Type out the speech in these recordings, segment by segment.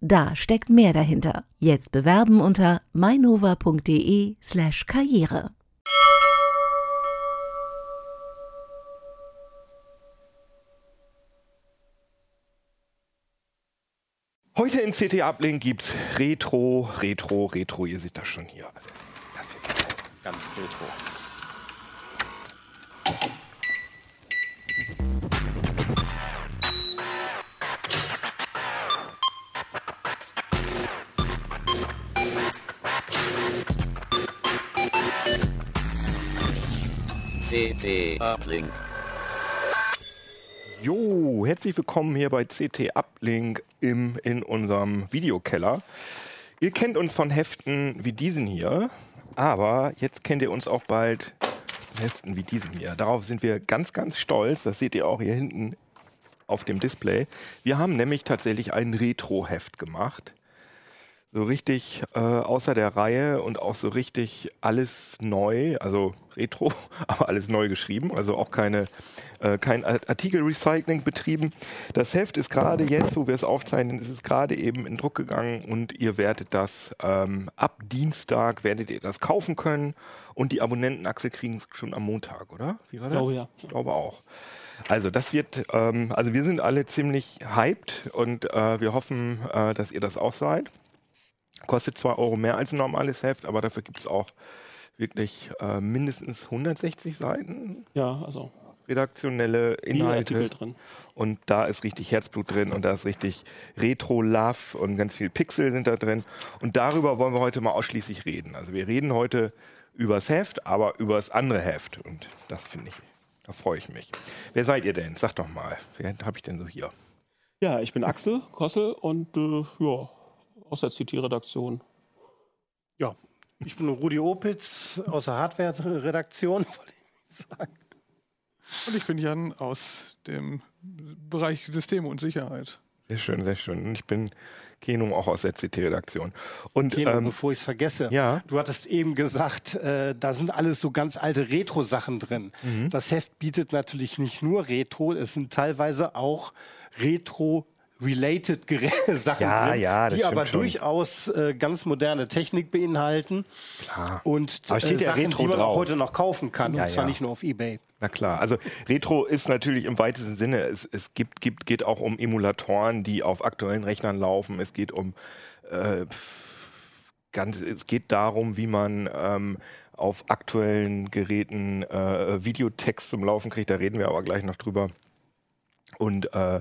Da steckt mehr dahinter. Jetzt bewerben unter mainova.de/slash karriere. Heute in CT Uplink gibt's Retro, Retro, Retro. Ihr seht das schon hier. Ganz retro. CT Uplink. Jo, herzlich willkommen hier bei CT Uplink im, in unserem Videokeller. Ihr kennt uns von Heften wie diesen hier, aber jetzt kennt ihr uns auch bald von Heften wie diesen hier. Darauf sind wir ganz, ganz stolz. Das seht ihr auch hier hinten auf dem Display. Wir haben nämlich tatsächlich ein Retro-Heft gemacht. So richtig äh, außer der Reihe und auch so richtig alles neu, also Retro, aber alles neu geschrieben, also auch keine, äh, kein Artikelrecycling betrieben. Das Heft ist gerade jetzt, wo wir es aufzeichnen, ist es gerade eben in Druck gegangen und ihr werdet das ähm, ab Dienstag werdet ihr das kaufen können und die Abonnentenachse kriegen es schon am Montag, oder? Wie war das? glaube, ja. Ich glaube auch. Also das wird, ähm, also wir sind alle ziemlich hyped und äh, wir hoffen, äh, dass ihr das auch seid. Kostet zwar Euro mehr als ein normales Heft, aber dafür gibt es auch wirklich äh, mindestens 160 Seiten Ja, also redaktionelle Inhalte. Drin. Und da ist richtig Herzblut drin und da ist richtig Retro-Love und ganz viel Pixel sind da drin. Und darüber wollen wir heute mal ausschließlich reden. Also wir reden heute übers Heft, aber übers andere Heft. Und das finde ich, da freue ich mich. Wer seid ihr denn? Sagt doch mal. Wer habe ich denn so hier? Ja, ich bin Axel Kossel und äh, ja, aus der CT-Redaktion. Ja, ich bin Rudi Opitz aus der Hardware-Redaktion, wollte ich sagen. Und ich bin Jan aus dem Bereich Systeme und Sicherheit. Sehr schön, sehr schön. Und ich bin Keno, auch aus der CT-Redaktion. Und Keno, ähm, bevor ich es vergesse, ja. du hattest eben gesagt, äh, da sind alles so ganz alte Retro-Sachen drin. Mhm. Das Heft bietet natürlich nicht nur Retro, es sind teilweise auch Retro- related Sachen Ja, drin, ja, die aber schon. durchaus äh, ganz moderne Technik beinhalten Klar. und Aber steht äh, ja Sachen, Retro die man auch drauf. heute noch kaufen kann Ja, und zwar nicht nur auf Ebay. Na klar, also Retro ist natürlich im weitesten Sinne, es, es gibt, gibt, geht auch um Emulatoren, die auf aktuellen Rechnern laufen. Es geht um äh, ganz, es geht darum, wie man ähm, auf aktuellen Geräten äh, Videotext zum Laufen kriegt. Da reden wir aber gleich noch drüber. Und äh,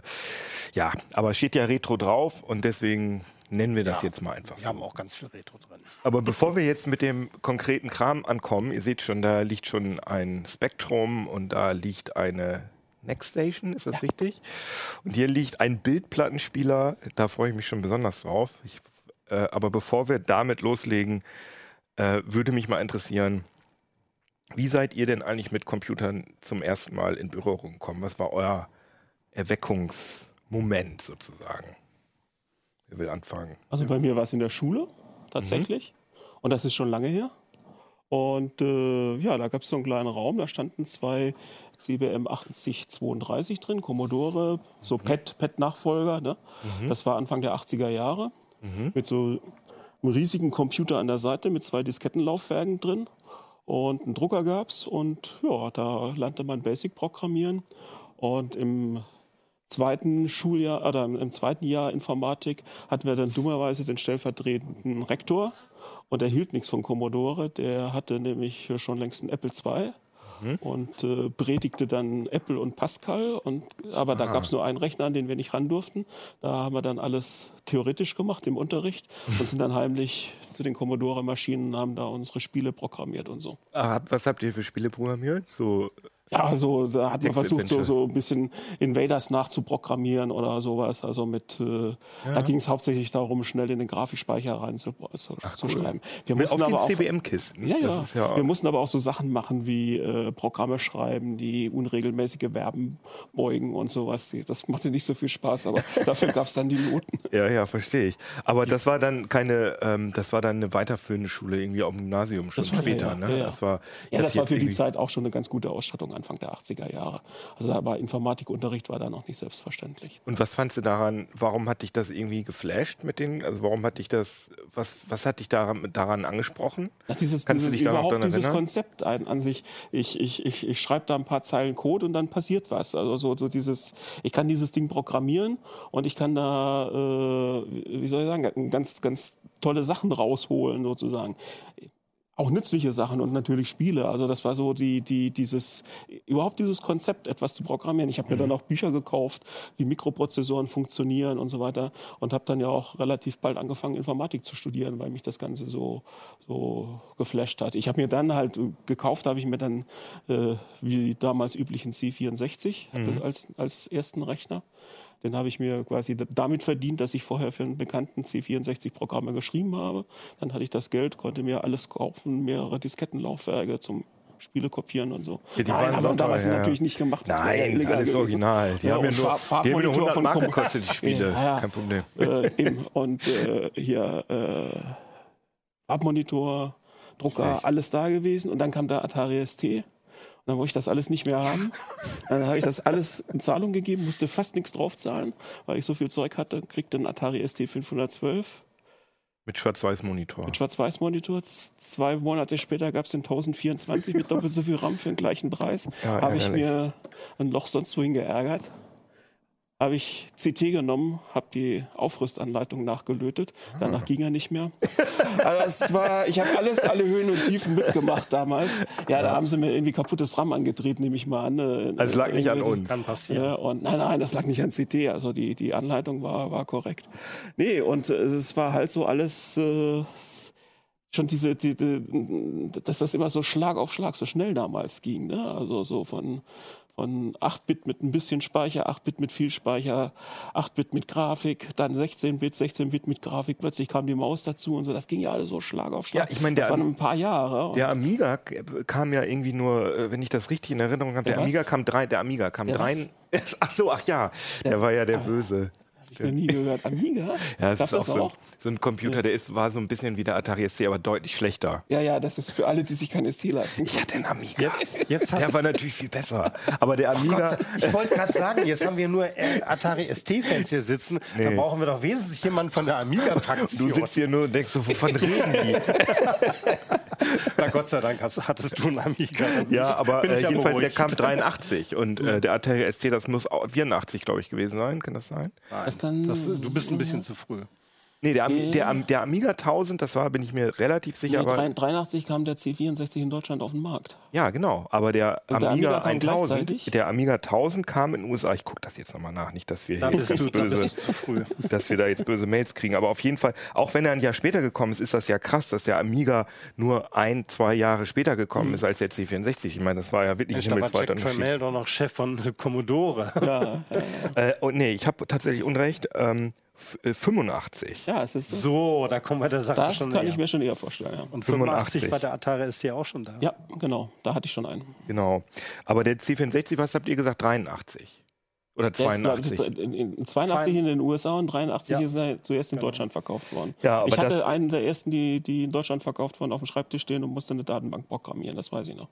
ja, aber es steht ja Retro drauf und deswegen nennen wir das Ja. jetzt mal einfach Wir so. haben auch ganz viel Retro drin. Aber bevor wir jetzt mit dem konkreten Kram ankommen, ihr seht schon, da liegt schon ein Spektrum und da liegt eine Nextstation, ist das richtig? Und hier liegt ein Bildplattenspieler, da freue ich mich schon besonders drauf. Ich, äh, aber bevor wir damit loslegen, äh, würde mich mal interessieren, wie seid ihr denn eigentlich mit Computern zum ersten Mal in Berührung gekommen? Was war euer Erweckungsmoment sozusagen? Wer will anfangen? Also bei mir war es in der Schule tatsächlich. Und das ist schon lange her. Und äh, ja, da gab es so einen kleinen Raum, da standen zwei CBM 8032 drin, Commodore, so PET, PET-Nachfolger. Ne? Das war Anfang der 80er Jahre. Mit so einem riesigen Computer an der Seite mit zwei Diskettenlaufwerken drin. Und einen Drucker gab es. Und ja, da lernte man Basic programmieren. Und im zweiten Schuljahr oder im, zweiten Jahr Informatik hatten wir dann dummerweise den stellvertretenden Rektor und er hielt nichts von Commodore. Der hatte nämlich schon längst einen Apple II und äh, predigte dann Apple und Pascal. Und, aber da gab es nur einen Rechner, an den wir nicht ran durften. Da haben wir dann alles theoretisch gemacht im Unterricht und sind dann heimlich zu den Commodore-Maschinen und haben da unsere Spiele programmiert und so. Ah, was habt ihr für Spiele programmiert? So Ja, so, da hat man versucht, so, so ein bisschen Invaders nachzuprogrammieren oder sowas. Also mit, äh, da ging es hauptsächlich darum, schnell in den Grafikspeicher rein zu, zu, zu schreiben. Wir auf mussten den aber auch, CBM-Kisten. ja, ja. ja Wir mussten aber auch so Sachen machen wie äh, Programme schreiben, die unregelmäßige Verben beugen und sowas. Das machte nicht so viel Spaß, aber dafür gab es dann die Noten. Ja, ja, verstehe ich. Aber das war dann keine, ähm, das war dann eine weiterführende Schule irgendwie auf dem Gymnasium schon Das war- später, ja, ne? ja, ja. Das war, Ja, das war für die Zeit auch schon eine ganz gute Ausstattung Anfang der 80er Jahre. Also da war Informatikunterricht war da noch nicht selbstverständlich. Und was fandst du daran, warum hat dich das irgendwie geflasht mit den, also warum hat dich das, was, was hat dich daran, daran angesprochen? Ja, dieses, Kannst du dieses, dich da noch überhaupt dran dieses? Konzept ein, an sich, ich, ich, ich, ich schreibe da ein paar Zeilen Code und dann passiert was. Also so, so dieses, ich kann dieses Ding programmieren und ich kann da, äh, wie soll ich sagen, ganz, ganz tolle Sachen rausholen sozusagen. Auch nützliche Sachen und natürlich Spiele. Also das war so die, die, dieses, überhaupt dieses Konzept, etwas zu programmieren. Ich habe mir dann auch Bücher gekauft, wie Mikroprozessoren funktionieren und so weiter und habe dann ja auch relativ bald angefangen, Informatik zu studieren, weil mich das Ganze so, so geflasht hat. Ich habe mir dann halt äh, gekauft, habe ich mir dann äh, wie damals üblichen C64 Mhm. als, als ersten Rechner. Den habe ich mir quasi damit verdient, dass ich vorher für einen bekannten C64-Programme geschrieben habe. Dann hatte ich das Geld, konnte mir alles kaufen, mehrere Diskettenlaufwerke zum Spiele kopieren und so. Ja, die Nein, haben wir damals ja. natürlich nicht gemacht. Das ja Nein, alles gewesen. original. Die haben ja nur, Farb- die haben ja nur Farbmonitor 100 von Mark gekostet, die Spiele. Ja, ja. Kein Problem. äh. Und äh, hier äh, Farbmonitor, Drucker, alles da gewesen. Und dann kam der Atari ST. Dann wollte ich das alles nicht mehr haben. Dann habe ich das alles in Zahlung gegeben, musste fast nichts draufzahlen, weil ich so viel Zeug hatte. Kriegte einen Atari ST 512 Mit Schwarz-Weiß-Monitor. mit Schwarz-Weiß-Monitor. Zwei Monate später gab es den 1024 mit doppelt so viel RAM für den gleichen Preis. Ja, habe ich mir ein Loch sonst wohin geärgert. Habe ich CT genommen, habe die Aufrüstanleitung nachgelötet. Danach ging er nicht mehr. Also es war, ich habe alles, alle Höhen und Tiefen mitgemacht damals. Ja, da haben sie mir irgendwie kaputtes RAM angedreht, nehme ich mal an. Es lag nicht an uns. Kann passieren. ja, und nein, nein, das lag nicht an CT. Also die, die Anleitung war, war korrekt. Nee, und äh, es war halt so alles äh, schon diese, die, die, dass das immer so Schlag auf Schlag so schnell damals ging. Ne? Also so von, von 8-Bit mit ein bisschen Speicher, 8-Bit mit viel Speicher, 8-Bit mit Grafik, dann 16-Bit, 16-Bit mit Grafik, plötzlich kam die Maus dazu und so. Das ging ja alles so Schlag auf Schlag. Ja, ich meine, das der- waren ein paar Jahre. Der Amiga kam ja irgendwie nur, äh, wenn ich das richtig in Erinnerung habe, der, Der? Amiga kam drei, der Amiga kam Der drei. Ach so, ach ja, der, war ja der Böse. Hab ich noch nie gehört. Amiga? Ja, Gab's das ist auch das so ein, auch? so ein Computer, der ist, war so ein bisschen wie der Atari ST, aber deutlich schlechter. Ja, ja, das ist für alle, die sich kein ST leisten. Ich hatte einen Amiga. Jetzt, jetzt Der war natürlich viel besser. Aber der Amiga, Gott, ich wollte gerade sagen, jetzt haben wir nur äh, Atari ST-Fans hier sitzen. Da brauchen wir doch wesentlich jemanden von der du Amiga-Fraktion. sitzt hier nur und denkst so, wovon reden die? Na Gott sei Dank hast, hattest du einen Amiga. Ja, aber äh, jedenfalls, der beruhigt. kam 83 und äh, der Atari ST, das muss auch 84, glaube ich, gewesen sein. Kann das sein? Das kann, Das, du bist ein bisschen zu früh. Nee, der, Am Nee. der, Am der Amiga 1000, das war, bin ich mir relativ sicher. Nee, aber, 83 kam der C64 in Deutschland auf den Markt. ja, genau. Aber der Amiga, Amiga kam 1000, gleichzeitig? der Amiga 1000 kam in den USA. Ich gucke das jetzt nochmal nach, nicht, dass wir Da hier jetzt du, böse, zu früh. dass wir da jetzt böse Mails kriegen. Aber auf jeden Fall, auch wenn er ein Jahr später gekommen ist, ist das ja krass, dass der Amiga nur ein, zwei Jahre später gekommen ist als der C64. Ich meine, das war ja wirklich ein Jack Unterschied. Tramiel doch noch Chef von Commodore. Ja, Äh, und nee, ich habe tatsächlich Unrecht. Ähm, äh, 85. ja es ist so. So, da kommen wir der Sache Das schon kann näher. ich mir schon eher vorstellen. Ja. Und 85 85 war der Atari ST auch schon da. ja, genau. Da hatte ich schon einen. Genau. Aber der C64, was habt ihr gesagt? 83? Oder Der ist, glaub 82? ich, in, in 82 in den USA und 83 Ja. ist er zuerst in Deutschland verkauft worden. Ja, aber ich hatte das- einen der ersten, die, die in Deutschland verkauft wurden, auf dem Schreibtisch stehen und musste eine Datenbank programmieren. Das weiß ich noch.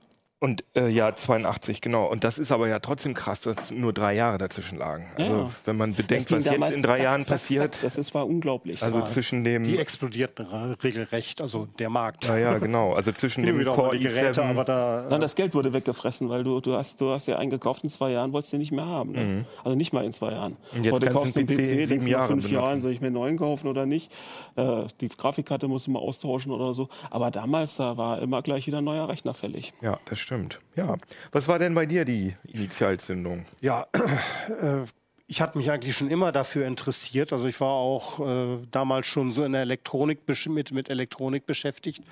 Und äh, ja, 82, genau. Und das ist aber ja trotzdem krass, dass nur drei Jahre dazwischen lagen. Ja, Also ja. wenn man bedenkt, was jetzt in drei zack, Jahren zack, passiert, Zack. Das ist, war unglaublich. also war zwischen dem, Die explodierten regelrecht, also der Markt. ja, ja, genau, also zwischen dem Core Geräte, i7, aber da. Dann das Geld wurde weggefressen, weil du, du, hast, du hast ja eingekauft in zwei Jahren, wolltest du nicht mehr haben. Ne? Also nicht mal in zwei Jahren. Mhm. Und jetzt Heute kaufst du einen PC PC, sieben denkst nach fünf benutzen. Jahren, soll ich mir einen neuen kaufen oder nicht? Äh, die Grafikkarte musst du mal austauschen oder so. Aber damals, da war immer gleich wieder ein neuer Rechner fällig. ja, das stimmt. Ja. Was war denn bei dir die Initialzündung? Ja, äh, ich hatte mich eigentlich schon immer dafür interessiert. Also ich war auch äh, damals schon so in der Elektronik mit, mit Elektronik beschäftigt.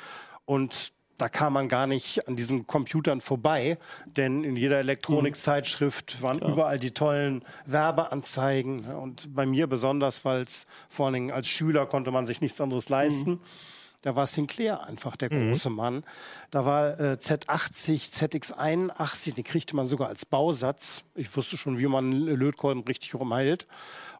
Und da kam man gar nicht an diesen Computern vorbei, denn in jeder Elektronikzeitschrift waren überall die tollen Werbeanzeigen. Und bei mir besonders, weil es vor allen Dingen als Schüler konnte man sich nichts anderes leisten. Da war Sinclair einfach der große Mann. Da war äh, Z80, ZX81, den kriegte man sogar als Bausatz. Ich wusste schon, wie man Lötkolben richtig rumheilt.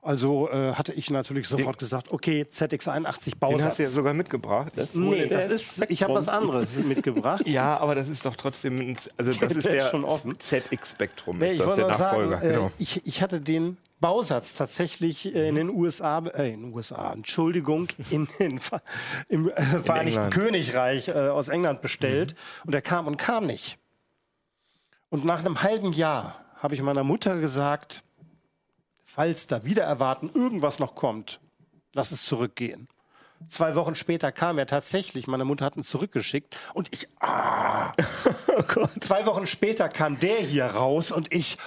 Also äh, hatte ich natürlich sofort gesagt, okay, ZX81 Den Bausatz. hast du ja sogar mitgebracht. Das Nee, der das ist, ich habe was anderes mitgebracht. ja, aber das ist doch trotzdem, also das ist Der der schon offen. ZX Spektrum, Nee, ist ich das wollte der sagen, äh, genau. ich, ich hatte den Bausatz tatsächlich äh, in den USA, äh, in den USA, Entschuldigung, in den, im äh, Vereinigten. Königreich äh, aus England bestellt und er kam und kam nicht. Und nach einem halben Jahr habe ich meiner Mutter gesagt, falls da wieder erwarten irgendwas noch kommt, lass es zurückgehen. Zwei Wochen später kam er tatsächlich, meine Mutter hat ihn zurückgeschickt und ich, ah. Zwei Wochen später kam der hier raus und ich,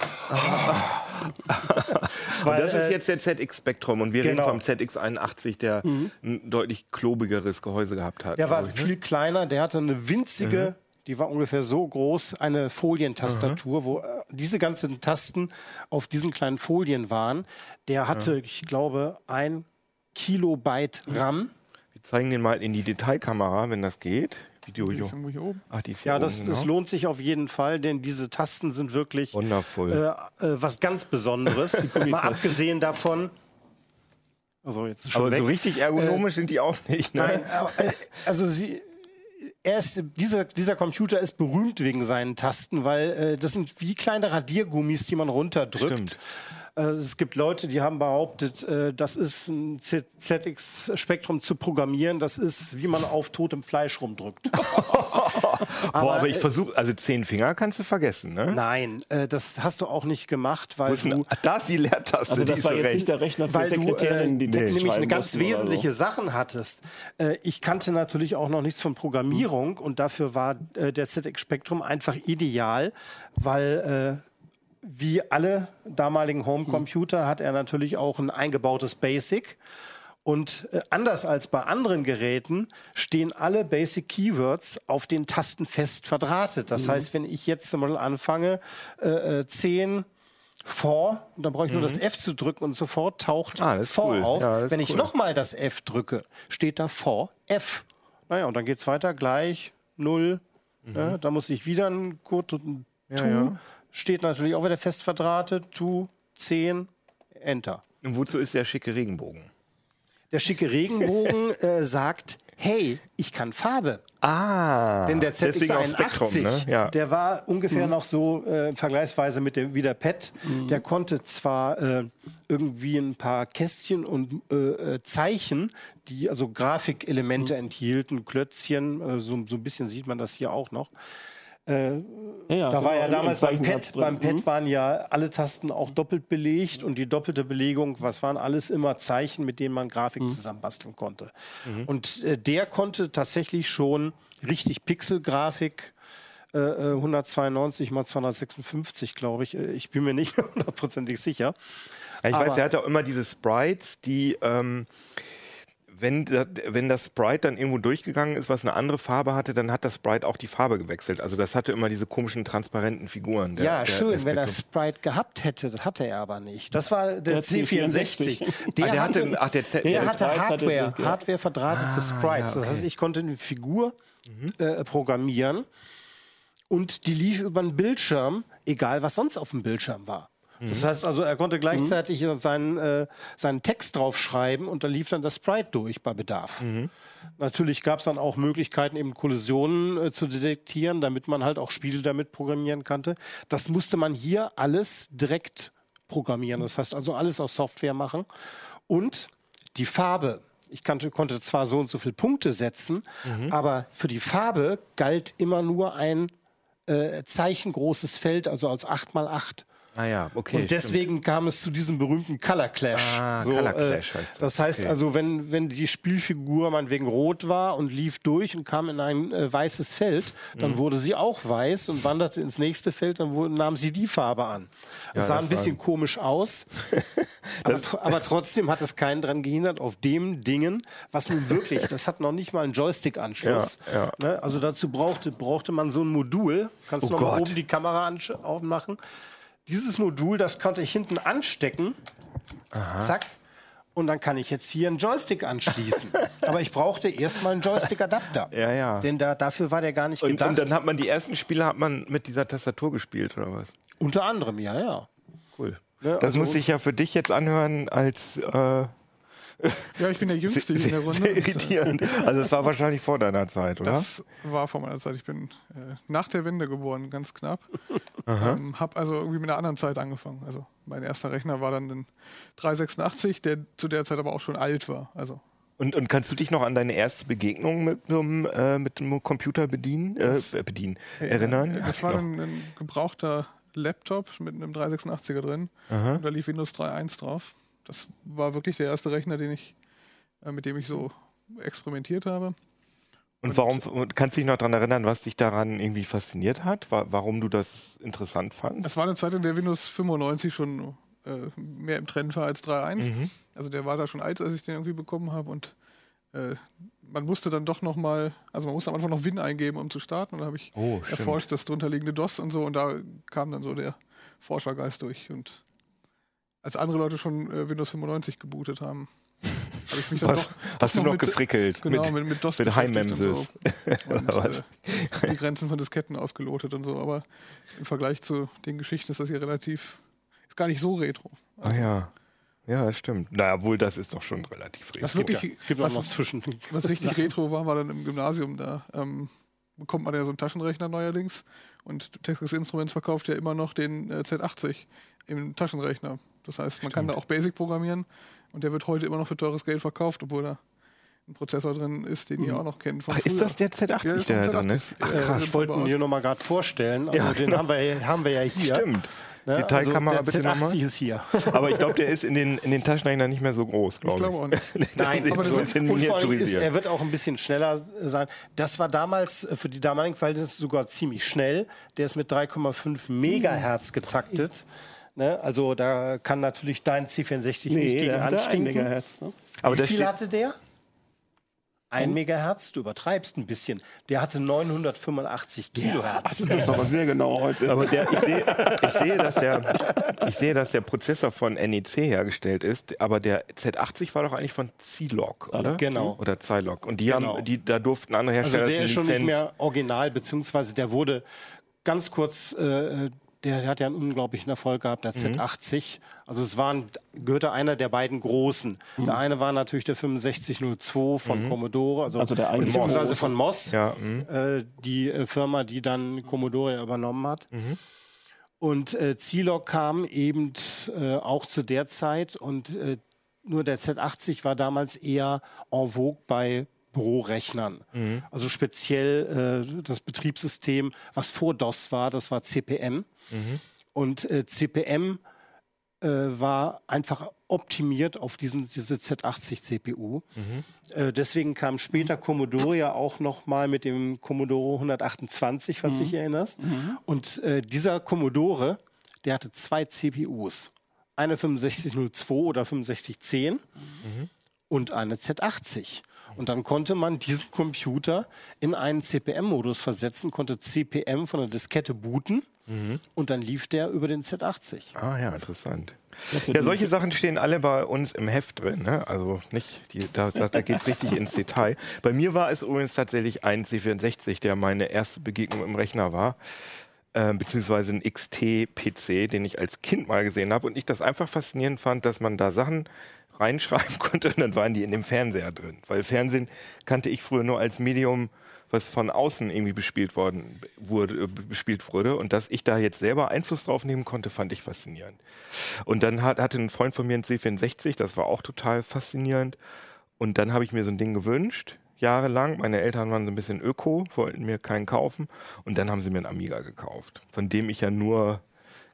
Und das äh, ist jetzt der ZX Spektrum und wir genau. Mhm. reden vom ZX81, der ein deutlich klobigeres Gehäuse gehabt hat. Der war glaub ich, ne? viel kleiner, der hatte eine winzige, die war ungefähr so groß, eine Folientastatur, wo äh, diese ganzen Tasten auf diesen kleinen Folien waren. Der hatte, ich glaube, ein Kilobyte RAM. Wir zeigen den mal in die Detailkamera, wenn das geht. Video, Die ist irgendwo hier oben. Ach, die ist hier Ja, das, oben, das genau. lohnt sich auf jeden Fall, denn diese Tasten sind wirklich Wundervoll. äh, äh, was ganz Besonderes. Mal abgesehen davon. Also jetzt ist schon aber weg. so richtig ergonomisch sind die auch nicht. Ne? Nein, aber, äh, also sie. Er ist, dieser, dieser Computer ist berühmt wegen seinen Tasten, weil äh, das sind wie kleine Radiergummis, die man runterdrückt. Stimmt. Äh, es gibt Leute, die haben behauptet, äh, das ist ein ZX-Spektrum zu programmieren, das ist, wie man auf totem Fleisch rumdrückt. Boah, aber ich versuche, also zehn Finger kannst du vergessen, ne? Nein, äh, das hast du auch nicht gemacht, Wo weil du, Ah, da ist die Leertaste. Also das war jetzt rechts. nicht der Rechner für äh, Sekretärinnen, die Text nämlich eine ganz wesentliche so. Sachen hattest. Äh, ich kannte natürlich auch noch nichts von Programmierung und dafür war äh, der ZX Spectrum einfach ideal, weil äh, wie alle damaligen Homecomputer hat er natürlich auch ein eingebautes Basic. Und äh, anders als bei anderen Geräten stehen alle Basic Keywords auf den Tasten fest verdrahtet. Das heißt, wenn ich jetzt zum Beispiel anfange, äh, äh, 10 vor, und dann brauche ich nur das F zu drücken und sofort taucht Ah, vor cool. auf. Ja, wenn ich cool. nochmal das F drücke, steht da vor F. Naja, und dann geht es weiter, gleich, 0. Ja, da muss ich wieder ein Code To. ja. Steht natürlich auch wieder fest verdrahtet, To, 10, Enter. Und wozu ist der schicke Regenbogen? Der schicke Regenbogen äh, sagt, hey, ich kann Farbe. Ah, Denn der deswegen auch ZX81, Spektrum, ne? Ja. der war ungefähr noch so äh, vergleichsweise mit dem, wie der Pet. Der konnte zwar äh, irgendwie ein paar Kästchen und äh, äh, Zeichen, die also Grafikelemente enthielten, Klötzchen, äh, so, so ein bisschen sieht man das hier auch noch. Ja, ja, Da war ja genau, damals im beim Pad, drin. beim Pad Mhm. waren ja alle Tasten auch doppelt belegt und die doppelte Belegung, was waren alles immer Zeichen, mit denen man Grafik Mhm. zusammenbasteln konnte. Und äh, der konnte tatsächlich schon richtig Pixelgrafik äh, äh, 192 mal 256, glaube ich. Äh, Ich bin mir nicht hundertprozentig sicher. Ja, ich Aber- weiß, der hatte auch immer diese Sprites, die, ähm, wenn, wenn das Sprite dann irgendwo durchgegangen ist, was eine andere Farbe hatte, dann hat das Sprite auch die Farbe gewechselt. Also das hatte immer diese komischen transparenten Figuren. der- ja, der- schön, der wenn er Spektrum. Sprite gehabt hätte. Das hatte er aber nicht. Das war der, Der C64. C64. Ah, der hatte, ach, der, Z, Der Ja, hatte Sprites Hardware, ja. Hardware verdrahtete Sprites. Das heißt, ich konnte eine Figur äh, programmieren und die lief über einen Bildschirm, egal was sonst auf dem Bildschirm war. Das heißt also, er konnte gleichzeitig seinen, äh, seinen Text draufschreiben und da lief dann das Sprite durch bei Bedarf. Natürlich gab es dann auch Möglichkeiten, eben Kollisionen äh, zu detektieren, damit man halt auch Spiele damit programmieren konnte. Das musste man hier alles direkt programmieren. Das heißt also alles aus Software machen. Und die Farbe. Ich kannte, konnte zwar so und so viele Punkte setzen, aber für die Farbe galt immer nur ein äh, zeichengroßes Feld, also als 8 mal 8. Ah ja, okay. und deswegen kam es zu diesem berühmten Color Clash. Ah, Color Clash heißt das. das. heißt Okay. also, wenn, wenn die Spielfigur meinetwegen rot war und lief durch und kam in ein äh, weißes Feld, dann Mhm. wurde sie auch weiß und wanderte ins nächste Feld, dann wurde, nahm sie die Farbe an. Das sah das ein bisschen komisch aus, aber, aber trotzdem hat es keinen daran gehindert, auf dem Dingen, was nun wirklich, das hat noch nicht mal einen Joystick-Anschluss. Ja, ja. Ne? Also dazu brauchte, brauchte man so ein Modul. Kannst Oh du noch mal Gott. oben die Kamera aufmachen? Dieses Modul, das konnte ich hinten anstecken. Zack. Und dann kann ich jetzt hier einen Joystick anschließen. Aber ich brauchte erstmal einen Joystick-Adapter. Ja, ja. Denn da, dafür war der gar nicht Und, gedacht. und dann hat man die ersten Spiele hat man mit dieser Tastatur gespielt oder was? Unter anderem, ja, ja. Cool. Ja, das also- muss sich ja für dich jetzt anhören als äh, Ja, ich bin der Jüngste in der Runde. sehr irritierend. Also es war wahrscheinlich vor deiner Zeit, oder? Das war vor meiner Zeit. Ich bin äh, nach der Wende geboren, ganz knapp. Ähm, hab also irgendwie mit einer anderen Zeit angefangen. Also mein erster Rechner war dann ein 386, der zu der Zeit aber auch schon alt war. Also Und, und kannst du dich noch an deine erste Begegnung mit einem, äh, mit einem Computer bedienen, äh, äh, bedienen erinnern? Äh, Das war dann ein gebrauchter Laptop mit einem 386er drin. Und da lief Windows 3.1 drauf. Das war wirklich der erste Rechner, den ich, äh, mit dem ich so experimentiert habe. Und warum und kannst du dich noch daran erinnern, was dich daran irgendwie fasziniert hat? Wa warum du das interessant fandst? Es war eine Zeit, in der Windows 95 schon äh, mehr im Trend war als 3.1. Mhm. Also der war da schon alt, als ich den irgendwie bekommen habe und äh, man musste dann doch noch mal, also man musste am Anfang noch Win eingeben, um zu starten. Und da habe ich Oh, erforscht das drunterliegende DOS und so und da kam dann so der Forschergeist durch. Und als andere Leute schon äh, Windows 95 gebootet haben, habe ich mich dann Was, doch, hast doch du noch mit, gefrickelt? Genau, mit, mit, mit DOS mit. Und, so. und äh, die Grenzen von Disketten ausgelotet und so. Aber im Vergleich zu den Geschichten ist das hier relativ, ist gar nicht so retro. Ah ja. Ja, das stimmt. Naja, wohl, das ist doch schon relativ Was richtig. wirklich, Gibt auch was, noch zwischen. was richtig retro war, war dann im Gymnasium. Da ähm, bekommt man ja so einen Taschenrechner neuerdings. Und Texas Instruments verkauft ja immer noch den äh, Z80 im Taschenrechner. Das heißt, man kann da auch Basic programmieren und der wird heute immer noch für teures Geld verkauft, obwohl da ein Prozessor drin ist, den ihr auch noch kennt. von Ach, ist das der Z80, Ja, ist der ein da drin Z80. ist? Ach, Äh, krass. Ich wollte ihn hier nochmal gerade vorstellen. Also Ja, den haben, wir, haben wir ja hier. Stimmt. Ne? Detailkamera also bitte der nochmal. Z80 ist hier. Aber ich glaube, der ist in den, in den Taschenrechnern nicht mehr so groß, Ich glaube ich. glaube auch nicht. Nein, aber so das ist, er wird auch ein bisschen schneller sein. Das war damals äh, für die damaligen Verhältnisse sogar ziemlich schnell. Der ist mit 3,5 Megahertz getaktet. Ne? Also da kann natürlich dein C64 nicht Nee, gegen der hatte ein anstinken. Megahertz. Ne? Aber Wie der viel hatte der? Ein Megahertz? Du übertreibst ein bisschen. Der hatte 985 Kilohertz. Du bist aber sehr genau heute. aber der, ich, sehe, ich, sehe, dass der, ich sehe, dass der Prozessor von NEC hergestellt ist, aber der Z80 war doch eigentlich von Zilog, oder? Genau. Oder Zilog. Und die Genau. haben, die, da durften andere Also Hersteller der die ist schon nicht Lizenz- mehr original, beziehungsweise der wurde ganz kurz, äh, der, der hat ja einen unglaublichen Erfolg gehabt, der Mhm. Z80. Also es waren, gehörte einer der beiden großen. Mhm. Der eine war natürlich der 6502 von Commodore, also, Also der beziehungsweise von Moss, Ja, mh. äh, die äh, Firma, die dann Commodore übernommen hat. Mhm. Und äh, Zilog kam eben äh, auch zu der Zeit und äh, nur der Z80 war damals eher en vogue bei Bürorechnern. Also speziell äh, das Betriebssystem, was vor DOS war, das war CPM. Und äh, CPM äh, war einfach optimiert auf diesen, diese Z80 CPU. Äh, deswegen kam später Commodore ja auch noch mal mit dem Commodore 128, was dich erinnerst. Und äh, dieser Commodore, der hatte zwei CPUs. Eine 6502 oder 6510 und eine Z80. Und dann konnte man diesen Computer in einen CPM-Modus versetzen, konnte CPM von der Diskette booten und dann lief der über den Z80. Ah ja, interessant. Ja, solche Sachen stehen alle bei uns im Heft drin. Ne? Also nicht, die, da, da, da geht es richtig ins Detail. Bei mir war es übrigens tatsächlich ein C64, der meine erste Begegnung im Rechner war. Äh, beziehungsweise ein XT-PC, den ich als Kind mal gesehen habe und ich das einfach faszinierend fand, dass man da Sachen reinschreiben konnte und dann waren die in dem Fernseher drin. Weil Fernsehen kannte ich früher nur als Medium, was von außen irgendwie bespielt worden wurde, äh, bespielt wurde. Und dass ich da jetzt selber Einfluss drauf nehmen konnte, fand ich faszinierend. Und dann hat, hatte ein Freund von mir ein C64, das war auch total faszinierend. Und dann habe ich mir so ein Ding gewünscht, jahrelang. Meine Eltern waren so ein bisschen öko, wollten mir keinen kaufen. Und dann haben sie mir einen Amiga gekauft, von dem ich ja nur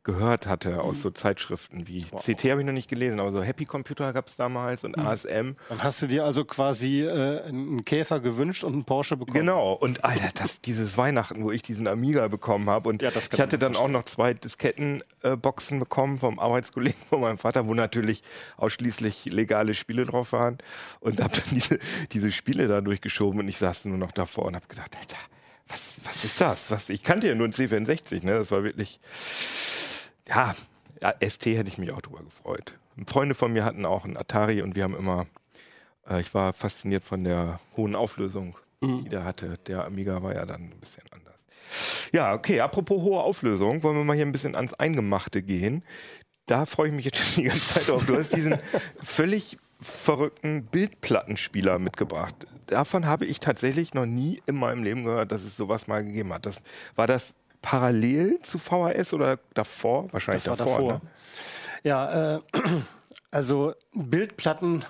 gehört hatte aus so Zeitschriften wie CT habe ich noch nicht gelesen, aber so Happy Computer gab es damals und ASM. Dann hast du dir also quasi äh, einen Käfer gewünscht und einen Porsche bekommen. Genau, und Alter, das, dieses Weihnachten, wo ich diesen Amiga bekommen habe und Ja, ich hatte dann auch noch zwei Diskettenboxen bekommen vom Arbeitskollegen von meinem Vater, wo natürlich ausschließlich legale Spiele drauf waren und habe dann diese, diese Spiele da durchgeschoben und ich saß nur noch davor und habe gedacht, Alter, was, was ist das? Was, ich kannte ja nur einen C64, ne? Das war wirklich, ja, ST hätte ich mich auch drüber gefreut. Freunde von mir hatten auch einen Atari und wir haben immer, äh, ich war fasziniert von der hohen Auflösung, die der hatte. Der Amiga war ja dann ein bisschen anders. Ja, okay, apropos hohe Auflösung, wollen wir mal hier ein bisschen ans Eingemachte gehen. Da freue ich mich jetzt schon die ganze Zeit drauf. Du hast diesen völlig verrückten Bildplattenspieler mitgebracht. Davon habe ich tatsächlich noch nie in meinem Leben gehört, dass es sowas mal gegeben hat. Das, war das parallel zu VHS oder davor? Wahrscheinlich Das davor. davor. Ne? Ja, äh, also Bildplatten,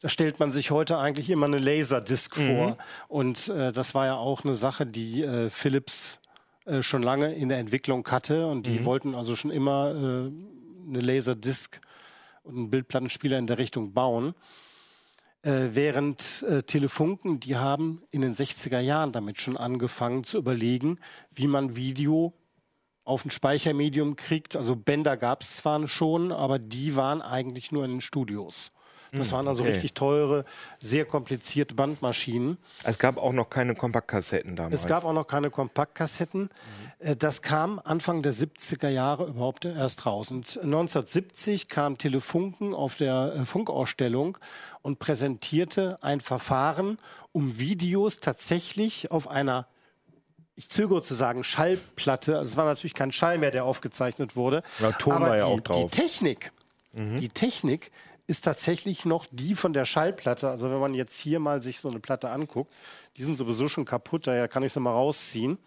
da stellt man sich heute eigentlich immer eine Laserdisc Mhm. vor. Und äh, das war ja auch eine Sache, die äh, Philips äh, schon lange in der Entwicklung hatte. Und Mhm. die wollten also schon immer äh, eine Laserdisc und einen Bildplattenspieler in der Richtung bauen. Äh, während äh, Telefunken, die haben in den 60er Jahren damit schon angefangen zu überlegen, wie man Video auf ein Speichermedium kriegt. Also Bänder gab es zwar schon, aber die waren eigentlich nur in den Studios. Das waren also okay. richtig teure, sehr komplizierte Bandmaschinen. Es gab auch noch keine Kompaktkassetten damals. Es gab auch noch keine Kompaktkassetten. Äh, Das kam Anfang der 70er Jahre überhaupt erst raus. Und 1970 kam Telefunken auf der äh, Funkausstellung und präsentierte ein Verfahren, um Videos tatsächlich auf einer ich zögere zu sagen, Schallplatte. Also es war natürlich kein Schall mehr, der aufgezeichnet wurde. Ja, Ton aber war ja die, auch drauf. Mhm. Die Technik, die Technik ist tatsächlich noch die von der Schallplatte. Also wenn man jetzt hier mal sich so eine Platte anguckt, die sind sowieso schon kaputt, daher kann ich sie mal rausziehen.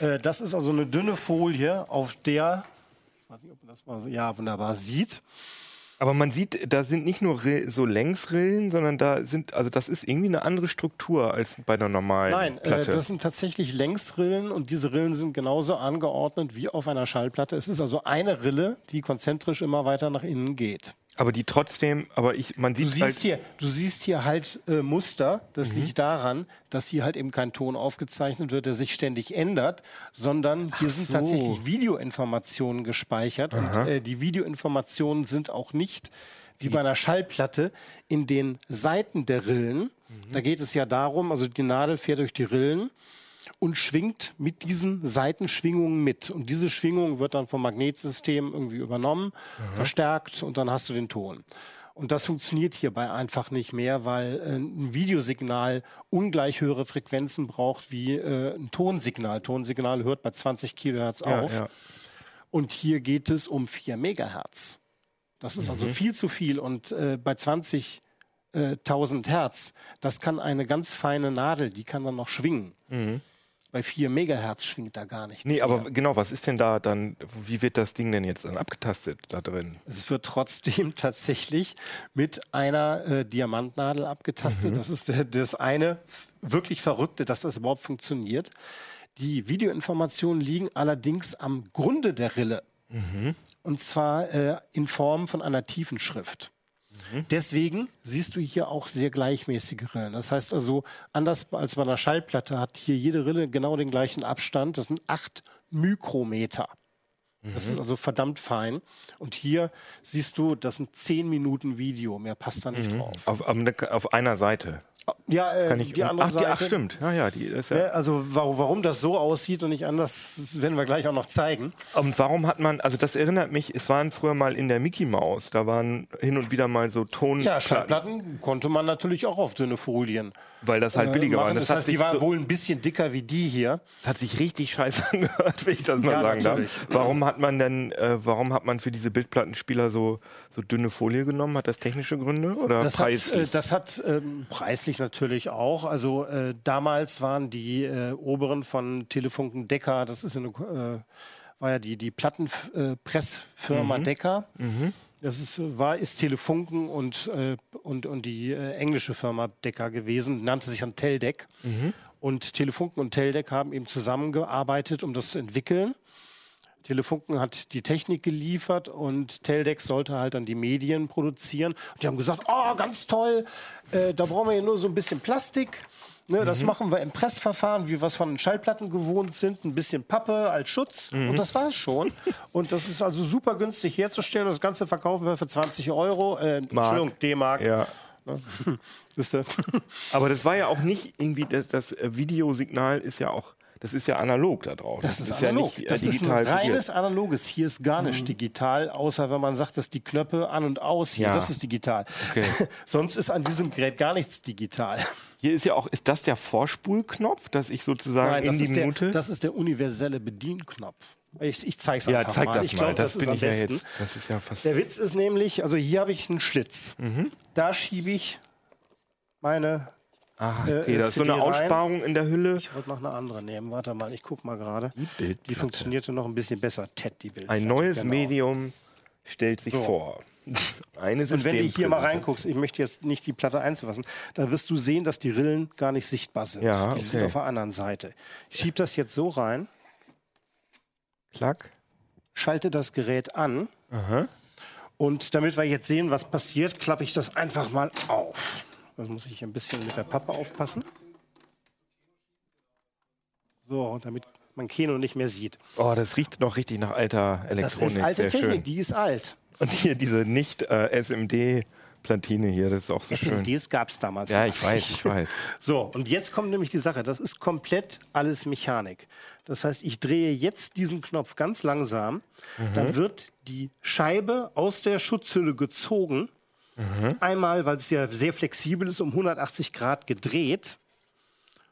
Äh, das ist also eine dünne Folie, auf der, ich weiß nicht, ob man das mal so, ja, wunderbar sieht. Aber man sieht, da sind nicht nur Rill- so Längsrillen, sondern da sind, also das ist irgendwie eine andere Struktur als bei der normalen Nein, äh, Platte. das sind tatsächlich Längsrillen und diese Rillen sind genauso angeordnet wie auf einer Schallplatte. Es ist also eine Rille, die konzentrisch immer weiter nach innen geht. Aber die trotzdem, aber ich, man Du sieht siehst halt, hier, du siehst hier halt äh, Muster. Das Mhm. liegt daran, dass hier halt eben kein Ton aufgezeichnet wird, der sich ständig ändert, sondern hier sind so. tatsächlich Videoinformationen gespeichert. Und äh, die Videoinformationen sind auch nicht wie bei einer Schallplatte in den Seiten der Rillen. Mhm. Da geht es ja darum, also die Nadel fährt durch die Rillen und schwingt mit diesen Seitenschwingungen mit. Und diese Schwingung wird dann vom Magnetsystem irgendwie übernommen, verstärkt und dann hast du den Ton. Und das funktioniert hierbei einfach nicht mehr, weil äh, ein Videosignal ungleich höhere Frequenzen braucht wie äh, ein Tonsignal. Tonsignal hört bei 20 Kilohertz ja, auf. ja. Und hier geht es um 4 Megahertz. Das ist Mhm. also viel zu viel. Und äh, bei 20.000 Hertz, das kann eine ganz feine Nadel, die kann dann noch schwingen. Bei 4 Megahertz schwingt da gar nichts. Nee, mehr. aber genau, was ist denn da dann, wie wird das Ding denn jetzt dann abgetastet da drin? Es wird trotzdem tatsächlich mit einer äh, Diamantnadel abgetastet. Mhm. Das ist äh, das eine wirklich Verrückte, dass das überhaupt funktioniert. Die Videoinformationen liegen allerdings am Grunde der Rille. Mhm. Und zwar äh, in Form von einer tiefen Schrift. Mhm. Deswegen siehst du hier auch sehr gleichmäßige Rillen. Das heißt also, anders als bei einer Schallplatte hat hier jede Rille genau den gleichen Abstand. Das sind acht Mikrometer. Das Mhm. ist also verdammt fein. Und hier siehst du, das sind zehn Minuten Video. Mehr passt da nicht drauf. Auf, auf, auf einer Seite. Ja, äh, ich, die andere ach, die, Seite. ach, stimmt. Ja, ja, die ist ja. Ja, also warum, warum das so aussieht und nicht anders, das werden wir gleich auch noch zeigen. Und warum hat man, also das erinnert mich, es waren früher mal in der Mickey Mouse, da waren hin und wieder mal so Ton, Ja, Schallplatten konnte man natürlich auch auf dünne Folien weil das halt äh, billiger war. machen. Und Das, hat heißt, die waren so- wohl ein bisschen dicker wie die hier. Das hat sich richtig scheiße angehört, wenn ich das mal Ja, sagen natürlich. darf. Warum hat man denn, äh, warum hat man für diese Bildplattenspieler so, so dünne Folie genommen? Hat das technische Gründe oder Das hat, preislich? äh, das hat ähm, preislich natürlich auch. Also äh, damals waren die äh, Oberen von Telefunken Decker, das ist eine, äh, war ja die, die Plattenpressfirma Mhm. Decker. Das ist, äh, war, ist Telefunken und, äh, und, und die äh, englische Firma Decker gewesen, nannte sich dann Teldec. Mhm. Und Telefunken und Teldec haben eben zusammengearbeitet, um das zu entwickeln. Telefunken hat die Technik geliefert und Teldex sollte halt dann die Medien produzieren. Und die haben gesagt, oh, ganz toll, äh, da brauchen wir ja nur so ein bisschen Plastik. Ne, Das machen wir im Pressverfahren, wie wir es von den Schallplatten gewohnt sind. Ein bisschen Pappe als Schutz. Und das war es schon. Und das ist also super günstig herzustellen. Das Ganze verkaufen wir für 20 Euro. Äh, Entschuldigung, D-Mark. Ja. Ihr? Aber das war ja auch nicht irgendwie, das, das Videosignal ist ja auch, das ist ja analog da drauf. Das ist, ja analog. nicht äh, das ist ein reines fungiert. analoges. Hier ist gar nicht digital, außer wenn man sagt, dass die Knöpfe an und aus hier, Ja. das ist digital. Okay. Sonst ist an diesem Gerät gar nichts digital. Hier ist ja auch, ist das der Vorspulknopf, dass ich sozusagen Nein, in das, die ist der, Minute. das ist der universelle Bedienknopf. Ich, ich zeig's ja, einfach zeig mal. das ich glaube, das, das, ist am ja. Das ist ja. Der Witz ist nämlich, also hier habe ich einen Schlitz. Mhm. Da schiebe ich meine. Ah, äh, okay, da ist so eine CD rein. Aussparung in der Hülle. Ich wollte noch eine andere nehmen. Warte mal, ich guck mal gerade. Die Bildplatte. funktionierte noch ein bisschen besser. TED, die Bildplatte. Ein neues genau. Medium stellt sich So. vor. Eine Und wenn du hier mal reinguckst, ich möchte jetzt nicht die Platte einzufassen, da wirst du sehen, dass die Rillen gar nicht sichtbar sind. Ja, Die sind okay. auf der anderen Seite. Ich schiebe das jetzt so rein, Klack. schalte das Gerät an Aha. und damit wir jetzt sehen, was passiert, klappe ich das einfach mal auf. Das muss ich ein bisschen mit der Pappe aufpassen. So, damit man Keno nicht mehr sieht. Oh, das riecht noch richtig nach alter Das Elektronik. ist alte Sehr Technik, schön. die ist alt. Und hier diese nicht äh, SMD-Platine hier, das ist auch so schön. SMDs gab es damals Ja, ich weiß, ich weiß. So, und jetzt kommt nämlich die Sache. Das ist komplett alles Mechanik. Das heißt, ich drehe jetzt diesen Knopf ganz langsam. Mhm. Dann wird die Scheibe aus der Schutzhülle gezogen. Mhm. Einmal, weil es ja sehr flexibel ist, um 180 Grad gedreht.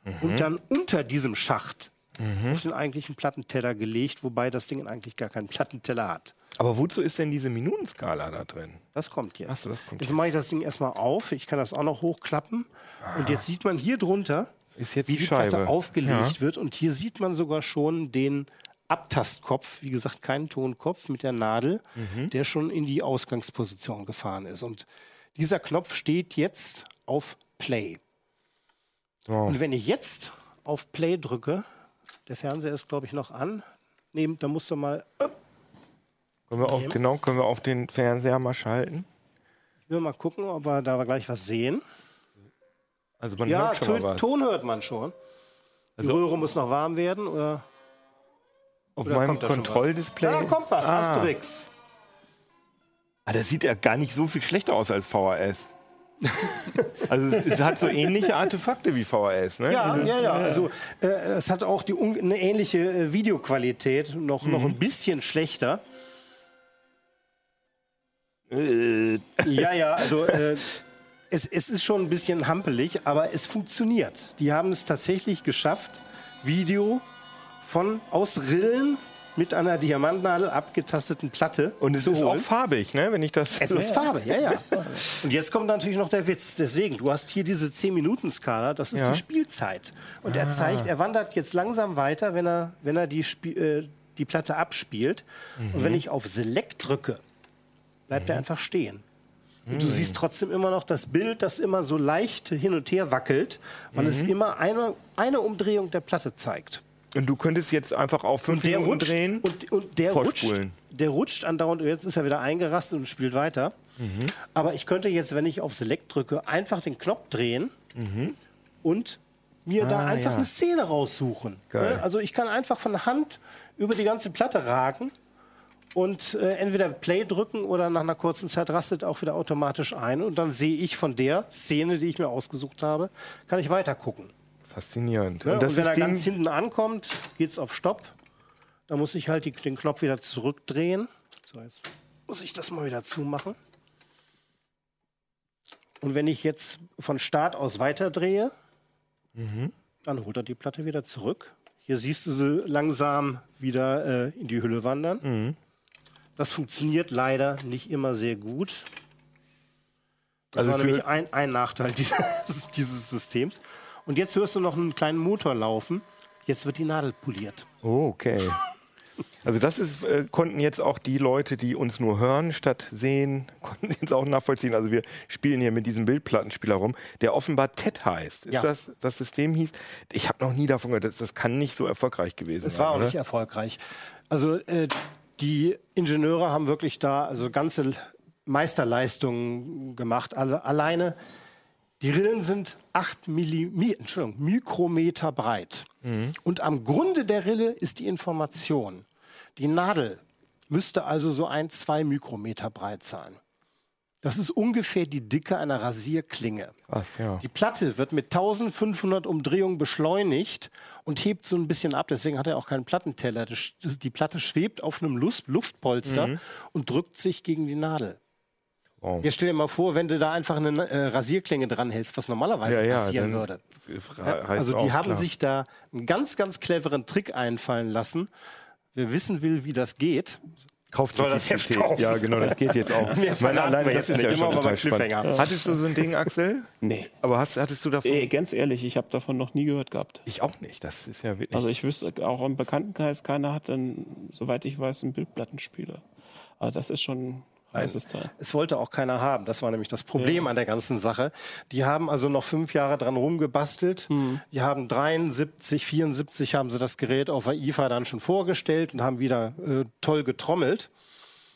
Mhm. Und dann unter diesem Schacht auf den eigentlichen Plattenteller gelegt, wobei das Ding eigentlich gar keinen Plattenteller hat. Aber wozu ist denn diese Minutenskala da drin? Das kommt jetzt. Ach so, das kommt jetzt mache ich das Ding erstmal auf. Ich kann das auch noch hochklappen. Und jetzt sieht man hier drunter, jetzt wie die die Platte aufgelegt Ja. wird. Und hier sieht man sogar schon den Abtastkopf, wie gesagt, keinen Tonkopf mit der Nadel, Mhm. der schon in die Ausgangsposition gefahren ist. Und dieser Knopf steht jetzt auf Play. So. Und wenn ich jetzt auf Play drücke, der Fernseher ist, glaube ich, noch an. Nee, da musst du mal. Können wir auf, genau, können wir auf den Fernseher mal schalten? Ich will mal gucken, ob wir da gleich was sehen. Also man Ja, hört schon Ton, was. Ton hört man schon. Die Also- Röhre muss noch warm werden. Oder, auf oder meinem? Kontrolldisplay. Da kommt was, Ah. Asterix. Ah, das sieht ja gar nicht so viel schlechter aus als VHS. also es, es hat so ähnliche Artefakte wie VHS, ne? Ja, ja, ja. Also äh, es hat auch die, eine ähnliche äh, Videoqualität, noch, noch Mhm. ein bisschen schlechter. Äh, Ja, ja, also äh, es, es ist schon ein bisschen hampelig, aber es funktioniert. Die haben es tatsächlich geschafft, Video von aus Rillen mit einer Diamantnadel abgetasteten Platte Und es ist auch holen. farbig, ne? Wenn ich das. Es ist Farbe, ja, ja. Und jetzt kommt natürlich noch der Witz. Deswegen, du hast hier diese 10-Minuten-Skala, das ist Ja. die Spielzeit. Und er zeigt, er wandert jetzt langsam weiter, wenn er, wenn er die, äh, die Platte abspielt. Und wenn ich auf Select drücke, bleibt er einfach stehen. Und du siehst trotzdem immer noch das Bild, das immer so leicht hin und her wackelt, weil es immer eine, eine Umdrehung der Platte zeigt. Und du könntest jetzt einfach auf fünf Der Minuten rutscht, drehen. und, und der rutscht, vorspulen. der rutscht andauernd. Jetzt ist er wieder eingerastet und spielt weiter. Mhm. Aber ich könnte jetzt, wenn ich auf Select drücke, einfach den Knopf drehen und mir da Mhm. Ah, einfach ja. eine Szene raussuchen. Geil. Ne? Also ich kann einfach von Hand über die ganze Platte ragen und äh, entweder Play drücken oder nach einer kurzen Zeit rastet auch wieder automatisch ein und dann sehe ich von der Szene, die ich mir ausgesucht habe, kann ich weiter gucken. Faszinierend. Ne? Und Und, wenn er ganz hinten ankommt, geht es auf Stopp. Da muss ich halt die, den Knopf wieder zurückdrehen. So, jetzt muss ich das mal wieder zumachen. Und wenn ich jetzt von Start aus weiterdrehe, Mhm. dann holt er die Platte wieder zurück. Hier siehst du sie langsam wieder äh, in die Hülle wandern. Mhm. Das funktioniert leider nicht immer sehr gut. Das Also war nämlich ein, ein Nachteil dieses, dieses Systems. Und jetzt hörst du noch einen kleinen Motor laufen. Jetzt wird die Nadel poliert. oh, okay. Also das ist, äh, konnten jetzt auch die Leute, die uns nur hören statt sehen, konnten jetzt auch nachvollziehen. Also wir spielen hier mit diesem Bildplattenspieler rum, der offenbar TED heißt. Ist Ja. das das System hieß? Ich habe noch nie davon gehört. Das, das kann nicht so erfolgreich gewesen Es sein. war auch oder? nicht erfolgreich. Also äh, die Ingenieure haben wirklich da also ganze Meisterleistungen gemacht. Also alleine die Rillen sind 8 Milli Entschuldigung, Mikrometer breit. Und am Grunde der Rille ist die Information. Die Nadel müsste also so ein, zwei Mikrometer breit sein. Das ist ungefähr die Dicke einer Rasierklinge. Ach, ja. Die Platte wird mit 1500 Umdrehungen beschleunigt und hebt so ein bisschen ab. Deswegen hat er auch keinen Plattenteller. Die Platte schwebt auf einem Luftpolster und drückt sich gegen die Nadel. Wow. Jetzt stell dir mal vor, wenn du da einfach eine äh, Rasierklinge dranhältst, was normalerweise Ja, ja, passieren dann würde. Also die haben klar. sich da einen ganz, ganz cleveren Trick einfallen lassen. Wer wissen will, wie das geht, Kauft Soll sich das Heft kaufen. Ja, genau, das geht jetzt auch. Mehr verraten wir das jetzt ist nicht. ja Immer spannend. Cliffhanger. Hattest du so ein Ding, Axel? Nee. Aber hast, hattest du davon? Äh, ganz ehrlich, ich habe davon noch nie gehört gehabt. Ich auch nicht. Das ist ja wirklich. Also ich wüsste auch im Bekanntenkreis, keiner hat dann, soweit ich weiß, einen Bildplattenspieler. Aber das ist schon heißes Teil. Es wollte auch keiner haben. Das war nämlich das Problem an der ganzen Sache. Die haben also noch fünf Jahre dran rumgebastelt. Die haben 73, 74 haben sie das Gerät auf der IFA dann schon vorgestellt und haben wieder äh, toll getrommelt.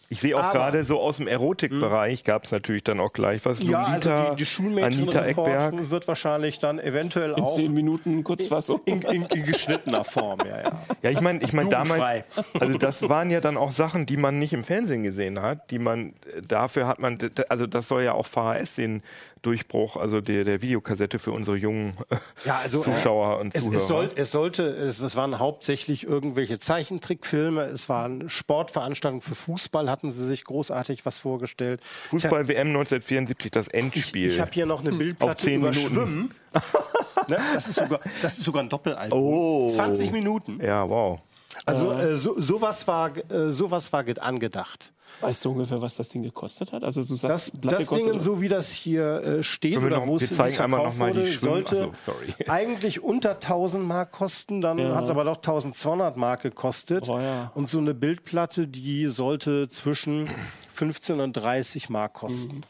Ich sehe auch gerade so aus dem Erotikbereich gab es natürlich dann auch gleich was. Ja, also Lolita, die, die Schulmädchen Anita Eckberg. wird wahrscheinlich dann eventuell In auch zehn Minuten Kurzfassung. in, in, in geschnittener Form. Ja, ja. Ja, ich meine, ich mein, damals, also das waren ja dann auch Sachen, die man nicht im Fernsehen gesehen hat, die man, äh, dafür hat man, also das soll ja auch VHS den Durchbruch, also der, der Videokassette für unsere jungen Ja, also, Zuschauer und es, Zuhörer. es, soll, es sollte, es, es waren hauptsächlich irgendwelche Zeichentrickfilme, es waren Sportveranstaltungen für Fußball, hatten sie sich großartig was vorgestellt. Fußball WM 1974, das Ich, Endspiel. ich habe hier noch eine Auf Bildplatte zehn über Minuten. Schwimmen. ne? das, ist sogar, das ist sogar ein Doppelalbum. Oh. 20 Minuten. ja, wow. Also äh, so, sowas war, äh, sowas war ge- angedacht. Weißt du ungefähr, was das Ding gekostet hat? Also du Das, sagst, Platte das kostet- Ding, so wie das hier äh, steht oder noch- wo wir es zeigen einmal noch mal die wurde, Schwimm- sollte so, sorry. eigentlich unter 1000 Mark kosten, dann hat es aber doch 1200 Mark gekostet. Oh ja. Und so eine Bildplatte, die sollte zwischen 15 und 30 Mark kosten.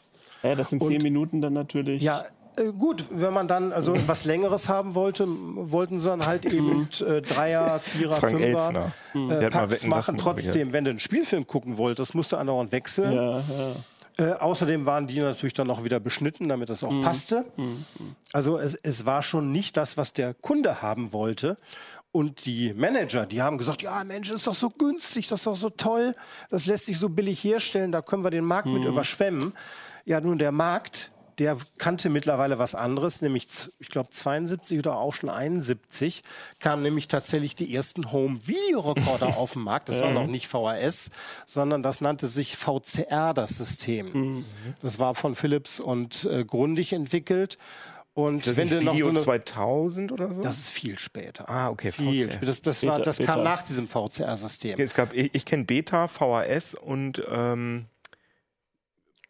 Ja, das sind zehn Minuten dann natürlich. Ja, gut, wenn man dann also was Längeres haben wollte, wollten sie dann halt eben äh, Dreier, Vierer, Frank Fünfer Elstner. Der äh, Packs das machen. Trotzdem, wenn du einen Spielfilm gucken wolltest, musst du andauernd wechseln. Ja, ja. Äh, außerdem waren die natürlich dann auch wieder beschnitten, damit das auch Mhm. passte. Also es, es war schon nicht das, was der Kunde haben wollte. Und die Manager, die haben gesagt, ja Mensch, ist doch so günstig, das ist doch so toll, das lässt sich so billig herstellen, da können wir den Markt Mhm. mit überschwemmen. Ja, nun der Markt, der kannte mittlerweile was anderes, nämlich, ich glaube 72 oder auch schon 71, kamen nämlich tatsächlich die ersten Home-Video-Recorder auf den Markt. Das war noch nicht VHS, sondern das nannte sich VCR, das System. Das war von Philips und äh, Grundig entwickelt. Und Das wenn du noch Video so eine, 2000 oder so? das ist viel später. Ah, okay, Viel später. Das, das, war, das Beta. kam nach diesem VCR-System. es gab, ich, ich kenne Beta, VHS und ähm,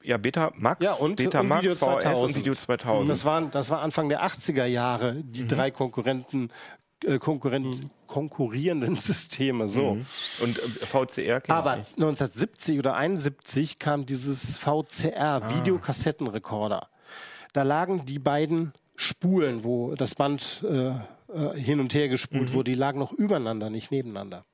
ja, Beta Max, Ja, und- Beta und Max, Video VHS 2000. und Video 2000. Das, waren, das war Anfang der 80er Jahre, die Mhm. drei Konkurrenten, äh, Konkurrent, konkurrierenden Systeme. So. Mhm. Und äh, VCR Aber ich nicht. 1970 oder 71 kam dieses VCR, Ah. Videokassettenrekorder. Da lagen die beiden Spulen, wo das Band äh, äh, hin und her gespult Mhm. wurde, die lagen noch übereinander, nicht nebeneinander.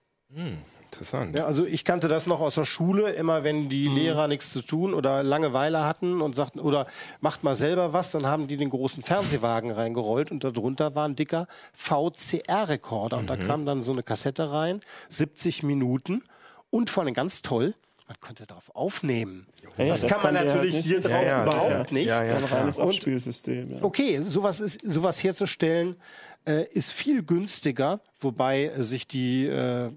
Interessant. Ja, also ich kannte das noch aus der Schule, immer wenn die Mhm. Lehrer nichts zu tun oder Langeweile hatten und sagten, oder macht mal selber was, dann haben die den großen Fernsehwagen reingerollt und darunter war ein dicker VCR-Rekorder und da Mhm. kam dann so eine Kassette rein, 70 Minuten und vor allem ganz toll, man konnte darauf aufnehmen. Ja, das, das kann man kann natürlich halt hier drauf Ja, ja, überhaupt ja, nicht. ja, ja. Ein reines Abspielsystem. Ja. Okay, sowas, ist, sowas herzustellen äh, ist viel günstiger, wobei äh, sich die, äh,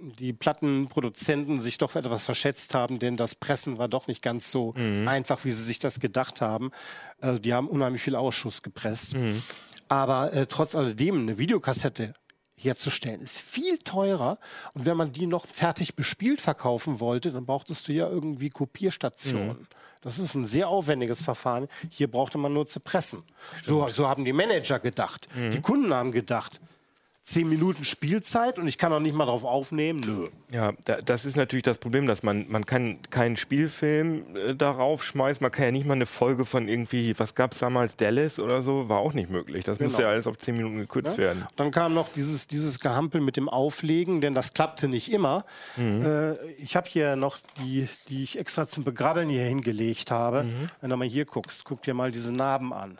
die Plattenproduzenten sich doch etwas verschätzt haben, denn das Pressen war doch nicht ganz so einfach, wie sie sich das gedacht haben. Also die haben unheimlich viel Ausschuss gepresst. Aber äh, trotz alledem, eine Videokassette herzustellen, ist viel teurer. Und wenn man die noch fertig bespielt verkaufen wollte, dann brauchtest du ja irgendwie Kopierstationen. Das ist ein sehr aufwendiges Verfahren. Hier brauchte man nur zu pressen. So, so haben die Manager gedacht. Die Kunden haben gedacht, zehn Minuten Spielzeit und ich kann auch nicht mal drauf aufnehmen. Nö. Ja, da, das ist natürlich das Problem, dass man, man kann keinen Spielfilm äh, darauf schmeißen, man kann ja nicht mal eine Folge von irgendwie, was gab es damals, Dallas oder so, war auch nicht möglich. Das Genau. musste ja alles auf zehn Minuten gekürzt werden. Dann kam noch dieses, dieses Gehampel mit dem Auflegen, denn das klappte nicht immer. Äh, ich habe hier noch die, die ich extra zum Begrabbeln hier hingelegt habe. Wenn du mal hier guckst, guck dir mal diese Narben an.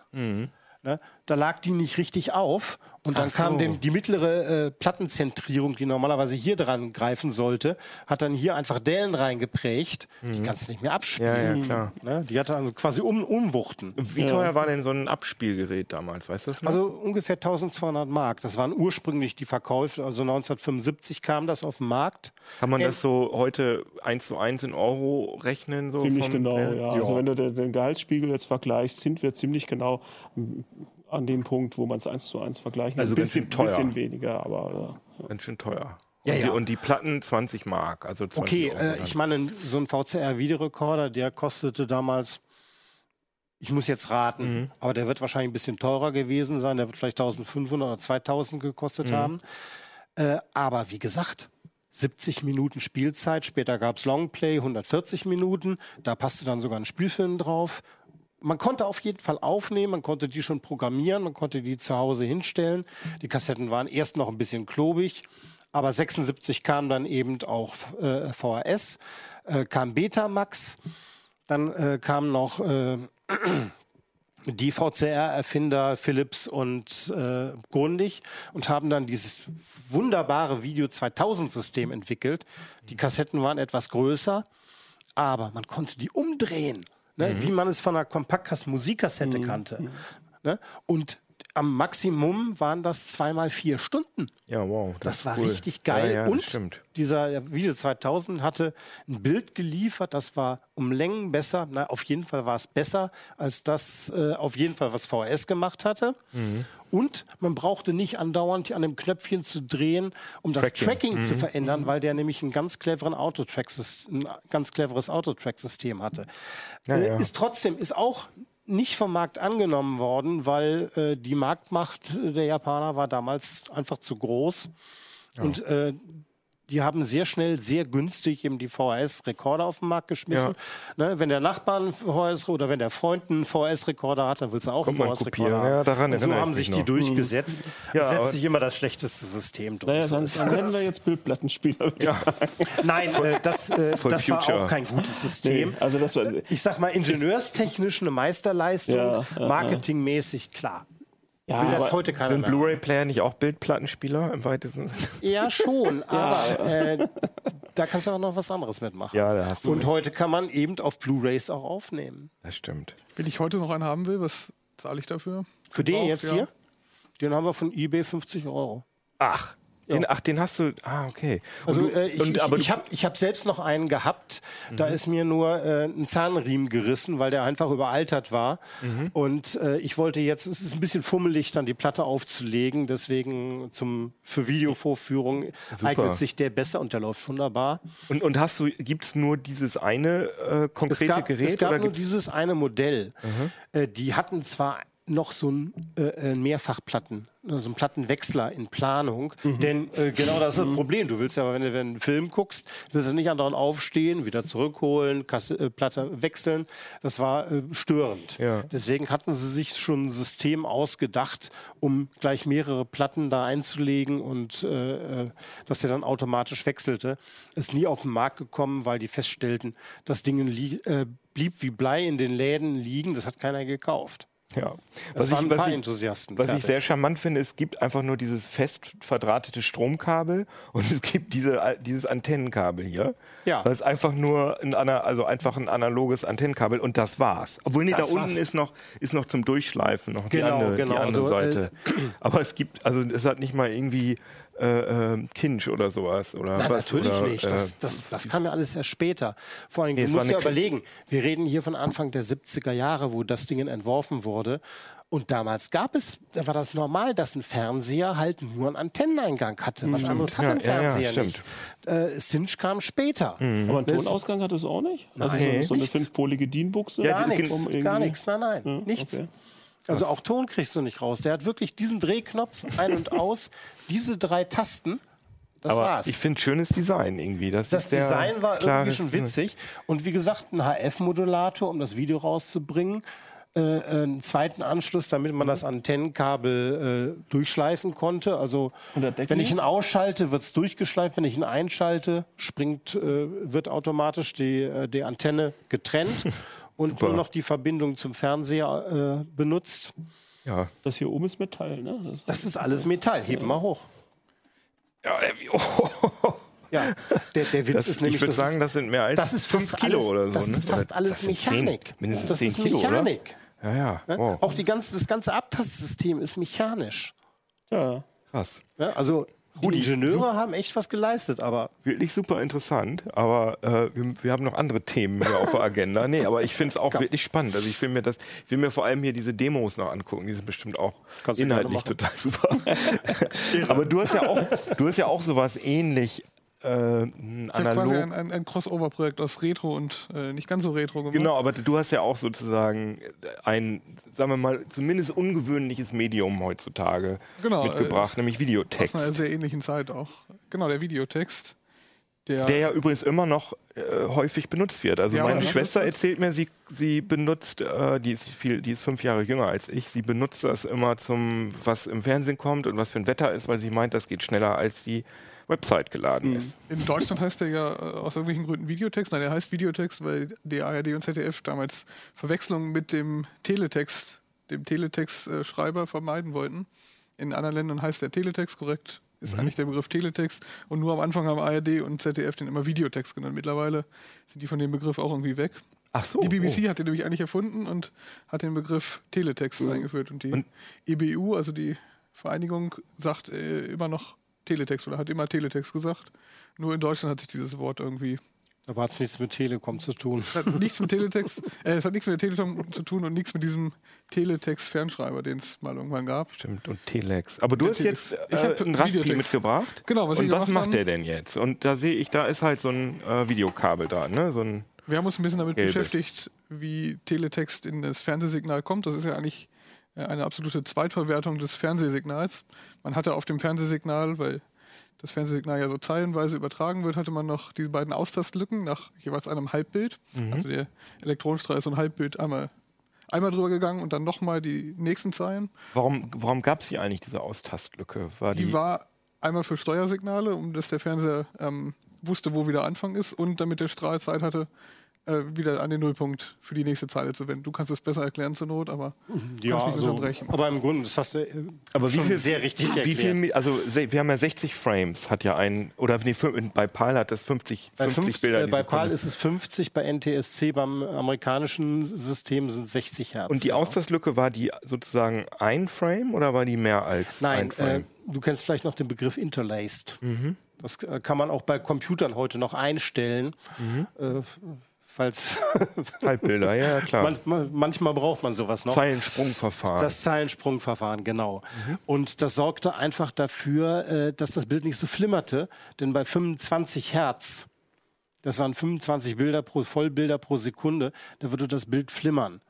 Ne? Da lag die nicht richtig auf und dann Ach kam so. dem, die mittlere äh, Plattenzentrierung, die normalerweise hier dran greifen sollte, hat dann hier einfach Dellen reingeprägt. Die kannst du nicht mehr abspielen. Ja, ja, klar. Ne? Die hatte also quasi um, Umwuchten. Wie teuer war denn so ein Abspielgerät damals, weißt du das noch? Also ungefähr 1200 Mark. Das waren ursprünglich die Verkäufe. Also 1975 kam das auf den Markt. Kann man Ähm, das so heute eins zu eins in Euro rechnen? So Ziemlich vom genau, Wert? ja. Also wenn du den, Gehaltsspiegel jetzt vergleichst, sind wir ziemlich genau an dem Punkt, wo man es eins zu eins vergleichen Also Ein ganz bisschen, schön teuer. bisschen weniger, aber ja. Ganz schön teuer. Ja, und, Die, ja. und die Platten 20 Mark, also 20 Okay, Euro äh, ich meine, so ein VCR-Videorekorder, der kostete damals, ich muss jetzt raten, Mhm. aber der wird wahrscheinlich ein bisschen teurer gewesen sein. Der wird vielleicht 1500 oder 2000 gekostet Mhm. haben. Äh, aber wie gesagt, 70 Minuten Spielzeit, später gab es Longplay, 140 Minuten, da passte dann sogar ein Spielfilm drauf. Man konnte auf jeden Fall aufnehmen, man konnte die schon programmieren, man konnte die zu Hause hinstellen. Die Kassetten waren erst noch ein bisschen klobig, aber 76 kam dann eben auch äh, VHS, äh, kam Betamax, dann äh, kam noch äh, die VCR-Erfinder Philips und äh, Grundig und haben dann dieses wunderbare Video 2000-System entwickelt. Die Kassetten waren etwas größer, aber man konnte die umdrehen, ne, wie man es von einer Kompaktkasse-Musikkassette kannte. Ne? Und am Maximum waren das zweimal vier Stunden. ja, wow. Das, war ist cool. richtig geil. Ja, ja, und das stimmt. dieser Video 2000 hatte ein Bild geliefert, das war um Längen besser. Na, auf jeden Fall war es besser als das, äh, auf jeden Fall, was VHS gemacht hatte. Mhm. Und man brauchte nicht andauernd an dem Knöpfchen zu drehen, um das Tracking. Tracking Mhm. zu verändern, weil der nämlich einen ganz cleveren Autotrack, ein ganz cleveres Autotrack-System hatte. Ja, äh. Ist trotzdem, ist auch nicht vom Markt angenommen worden, weil äh, die Marktmacht der Japaner war damals einfach zu groß. Und äh, die haben sehr schnell, sehr günstig eben die VHS-Rekorder auf den Markt geschmissen. Ne, wenn der Nachbar einen VHS oder wenn der Freund einen VHS-Rekorder hat, dann willst du auch Kommt einen VHS-Rekorder. Ja, daran Und so haben sich die noch. durchgesetzt. Ja, Ja, setzt sich immer das schlechteste System durch. Naja, dann, dann hätten wir jetzt Bildplattenspieler, würde ich sagen. Nein, äh, das, äh, das war auch kein gutes System. Nee, also das war, Ich sag mal, ingenieurstechnisch eine Meisterleistung, Ja, ja, marketingmäßig klar. Ja, Will das heute keiner Sind. Blu-ray-Player nicht auch Bildplattenspieler im weitesten Sinne? Ja, schon, aber äh, da kannst du auch noch was anderes mitmachen. Ja, da hast du Und recht. heute kann man eben auf Blu-Rays auch aufnehmen. Das stimmt. Wenn ich heute noch einen haben will, was zahle ich dafür? Für den jetzt ja. hier, den haben wir von eBay 50 Euro. Ach, den, ach, den hast du. Ah, okay. Und Also du- äh, ich, und, ich, aber ich habe ich hab selbst noch einen gehabt. Da ist mir nur äh, ein Zahnriemen gerissen, weil der einfach überaltert war. Und äh, ich wollte jetzt, es ist ein bisschen fummelig, dann die Platte aufzulegen. Deswegen zum, für Videovorführung eignet sich der besser und der läuft wunderbar. Und, und hast du, gibt es nur dieses eine äh, Es konkrete gab, Gerät? es gab oder nur dieses eine Modell. Äh, die hatten zwar noch so ein äh, äh, Mehrfachplatten, so einen Plattenwechsler in Planung. Denn äh, genau das ist das Problem. Du willst ja, wenn du wenn einen Film guckst, willst du nicht andauernd aufstehen, wieder zurückholen, Kasse, äh, Platte wechseln. Das war äh, störend. Ja. Deswegen hatten sie sich schon ein System ausgedacht, um gleich mehrere Platten da einzulegen und äh, dass der dann automatisch wechselte. Ist nie auf den Markt gekommen, weil die feststellten, das Ding li- äh, blieb wie Blei in den Läden liegen. Das hat keiner gekauft. Ja. Das waren ein paar ich, Enthusiasten. Was ich Fertig. sehr charmant finde, es gibt einfach nur dieses fest verdrahtete Stromkabel und es gibt diese, dieses Antennenkabel hier. Ja. Das ist einfach nur ein, also einfach ein analoges Antennenkabel und das war's. Obwohl, nee, Das da unten ist noch, ist noch zum Durchschleifen noch die Genau, andere, genau. die andere Also, Seite. Aber es gibt, also es hat nicht mal irgendwie äh, äh, Kinch oder sowas. Oder Nein, was, natürlich oder, nicht. äh, Das, das, das kam ja alles erst später. Vor allem, Nee, du musst ja überlegen, wir reden hier von Anfang der 70er Jahre, wo das Ding entworfen wurde. Und damals gab es, da war das normal, dass ein Fernseher halt nur einen Antenneneingang hatte. Was anderes hat Ja, ein ja, ja, Fernseher stimmt. nicht. Äh, Cinch kam später. Aber einen Das- Tonausgang hat es auch nicht? Also Nein. so, so eine Nichts. fünfpolige DIN-Buchse? Gar nichts, um gar nichts, nein, nein, nichts. okay. Also auch Ton kriegst du nicht raus. Der hat wirklich diesen Drehknopf ein und aus, diese drei Tasten. Das Aber war's. ich finde schönes Design irgendwie. Das, das Design war irgendwie schon witzig. Und wie gesagt, ein HF-Modulator, um das Video rauszubringen. Äh, einen zweiten Anschluss, damit man das Antennenkabel äh, durchschleifen konnte. Also wenn ich ihn ausschalte, wird es durchgeschleift. Wenn ich ihn einschalte, springt, äh, wird automatisch die, äh, die Antenne getrennt und nur noch die Verbindung zum Fernseher äh, benutzt. Ja. Das hier oben ist Metall, ne? Das Das ist alles Metall. Heben mal hoch. ja äh, oh, Ja, der, der Witz das, ist nämlich, ich würde sagen, das sind mehr als das ist 5 fast Kilo alles, oder so. Das ne? ist fast Oder alles das sind zehn- Mechanik. mindestens das 10 ist Kilo, Mechanik. oder? Ja, ja. Ne? Wow. Auch die ganze, das ganze Abtastsystem ist mechanisch. ja. Krass. Ja, also die Rudi, Ingenieure haben echt was geleistet, aber Wirklich super interessant, aber äh, wir, wir haben noch andere Themen hier auf der Agenda. Nee, aber ich finde es auch wirklich spannend. Also ich will mir das, ich will mir vor allem hier diese Demos noch angucken. Die sind bestimmt auch Kannst inhaltlich total super. aber du hast ja auch, du hast ja auch sowas ähnlich äh, Ich quasi ein, ein, ein Crossover-Projekt aus Retro und äh, nicht ganz so Retro gemacht. Genau, aber du hast ja auch sozusagen ein, sagen wir mal, zumindest ungewöhnliches Medium heutzutage Genau, mitgebracht, nämlich Aus Videotext. einer sehr ähnlichen Zeit auch. Genau, der Videotext. Der, Der ja übrigens immer noch äh, häufig benutzt wird. Also Ja, meine? Schwester erzählt mir, sie, sie benutzt, äh, die ist viel, die ist fünf Jahre jünger als ich, sie benutzt das immer zum, was im Fernsehen kommt und was für ein Wetter ist, weil sie meint, das geht schneller als die Website geladen ist. in Deutschland heißt der ja äh, aus irgendwelchen Gründen Videotext. Nein, der heißt Videotext, weil die ARD und ZDF damals Verwechslungen mit dem Teletext, dem Teletext-Schreiber vermeiden wollten. In anderen Ländern heißt der Teletext korrekt, ist eigentlich der Begriff Teletext. Und nur am Anfang haben ARD und ZDF den immer Videotext genannt. Mittlerweile sind die von dem Begriff auch irgendwie weg. Ach so. Die BBC hat den nämlich eigentlich erfunden und hat den Begriff Teletext eingeführt. Und die Und- EBU, also die Vereinigung, sagt äh, immer noch Teletext oder hat immer Teletext gesagt. Nur in Deutschland hat sich dieses Wort irgendwie. aber hat es nichts mit Telekom zu tun. Es hat nichts mit Teletext, äh, es hat nichts mit der Telekom zu tun und nichts mit diesem Teletext-Fernschreiber, den es mal irgendwann gab. Stimmt, und Telex. Aber du Der hast jetzt Ich äh, einen Raspi mitgebracht. Genau, was und was macht haben. der denn jetzt? Und da sehe ich, da ist halt so ein äh, Videokabel da, ne? So ein Wir haben uns ein bisschen damit Gelbes. beschäftigt, wie Teletext in das Fernsehsignal kommt. Das ist ja eigentlich eine absolute Zweitverwertung des Fernsehsignals. Man hatte auf dem Fernsehsignal, weil das Fernsehsignal ja so zeilenweise übertragen wird, hatte man noch diese beiden Austastlücken nach jeweils einem Halbbild. Also der Elektronenstrahl ist so ein Halbbild einmal, einmal drüber gegangen und dann nochmal die nächsten Zeilen. Warum, warum gab es hier eigentlich diese Austastlücke? War die, Die war einmal für Steuersignale, um dass der Fernseher ähm, wusste, wo wieder Anfang ist und damit der Strahl Zeit hatte, äh, wieder an den Nullpunkt für die nächste Zeile zu wenden. Du kannst es besser erklären zur Not, aber kannst mich unterbrechen. aber im Grunde, das hast du äh, aber wie schon viel, sehr richtig wie erklärt. viel, Mi- also wir haben ja 60 Frames, hat ja ein, oder nee, bei PAL hat das 50, bei 50 fünf, Bilder. äh, bei. PAL ist es 50, bei NTSC, beim amerikanischen System sind es 60 Hertz. Und die genau. Austastlücke war die sozusagen ein Frame oder war die mehr als Nein, ein Frame? äh, du kennst vielleicht noch den Begriff Interlaced. Mhm. Das äh, kann man auch bei Computern heute noch einstellen. Mhm. Falls Halbbilder, ja, klar. manchmal, manchmal braucht man sowas noch. Zeilensprungverfahren. Das Zeilensprungverfahren, genau. Mhm. Und das sorgte einfach dafür, äh, dass das Bild nicht so flimmerte. Denn bei 25 Hertz, das waren 25 Bilder pro, Vollbilder pro Sekunde, da würde das Bild flimmern.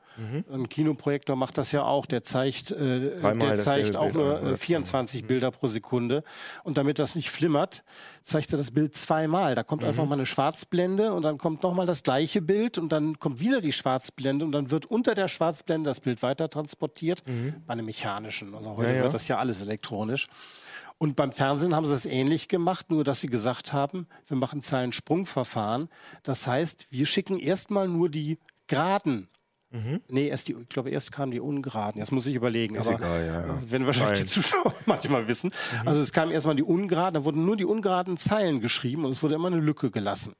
Ein Kinoprojektor macht das ja auch. Der zeigt, äh, Mhm. Der zeigt auch nur äh, 24 Bilder pro Sekunde. Und damit das nicht flimmert, zeigt er das Bild zweimal. Da Mhm. kommt einfach mal eine Schwarzblende und dann kommt nochmal das gleiche Bild und dann kommt wieder die Schwarzblende und dann wird unter der Schwarzblende das Bild weiter transportiert bei einem mechanischen. Also heute Mhm. Ja, ja. wird das ja alles elektronisch. Und beim Fernsehen haben sie das ähnlich gemacht, nur dass sie gesagt haben, wir machen Zeilensprungverfahren. Das heißt, wir schicken erstmal nur die geraden. Nee, erst die, ich glaube, erst kamen die ungeraden. Jetzt muss ich überlegen. aber egal, ja, ja. wenn wahrscheinlich die Zuschauer manchmal wissen. Also es kamen erstmal die ungeraden, da wurden nur die ungeraden Zeilen geschrieben und es wurde immer eine Lücke gelassen.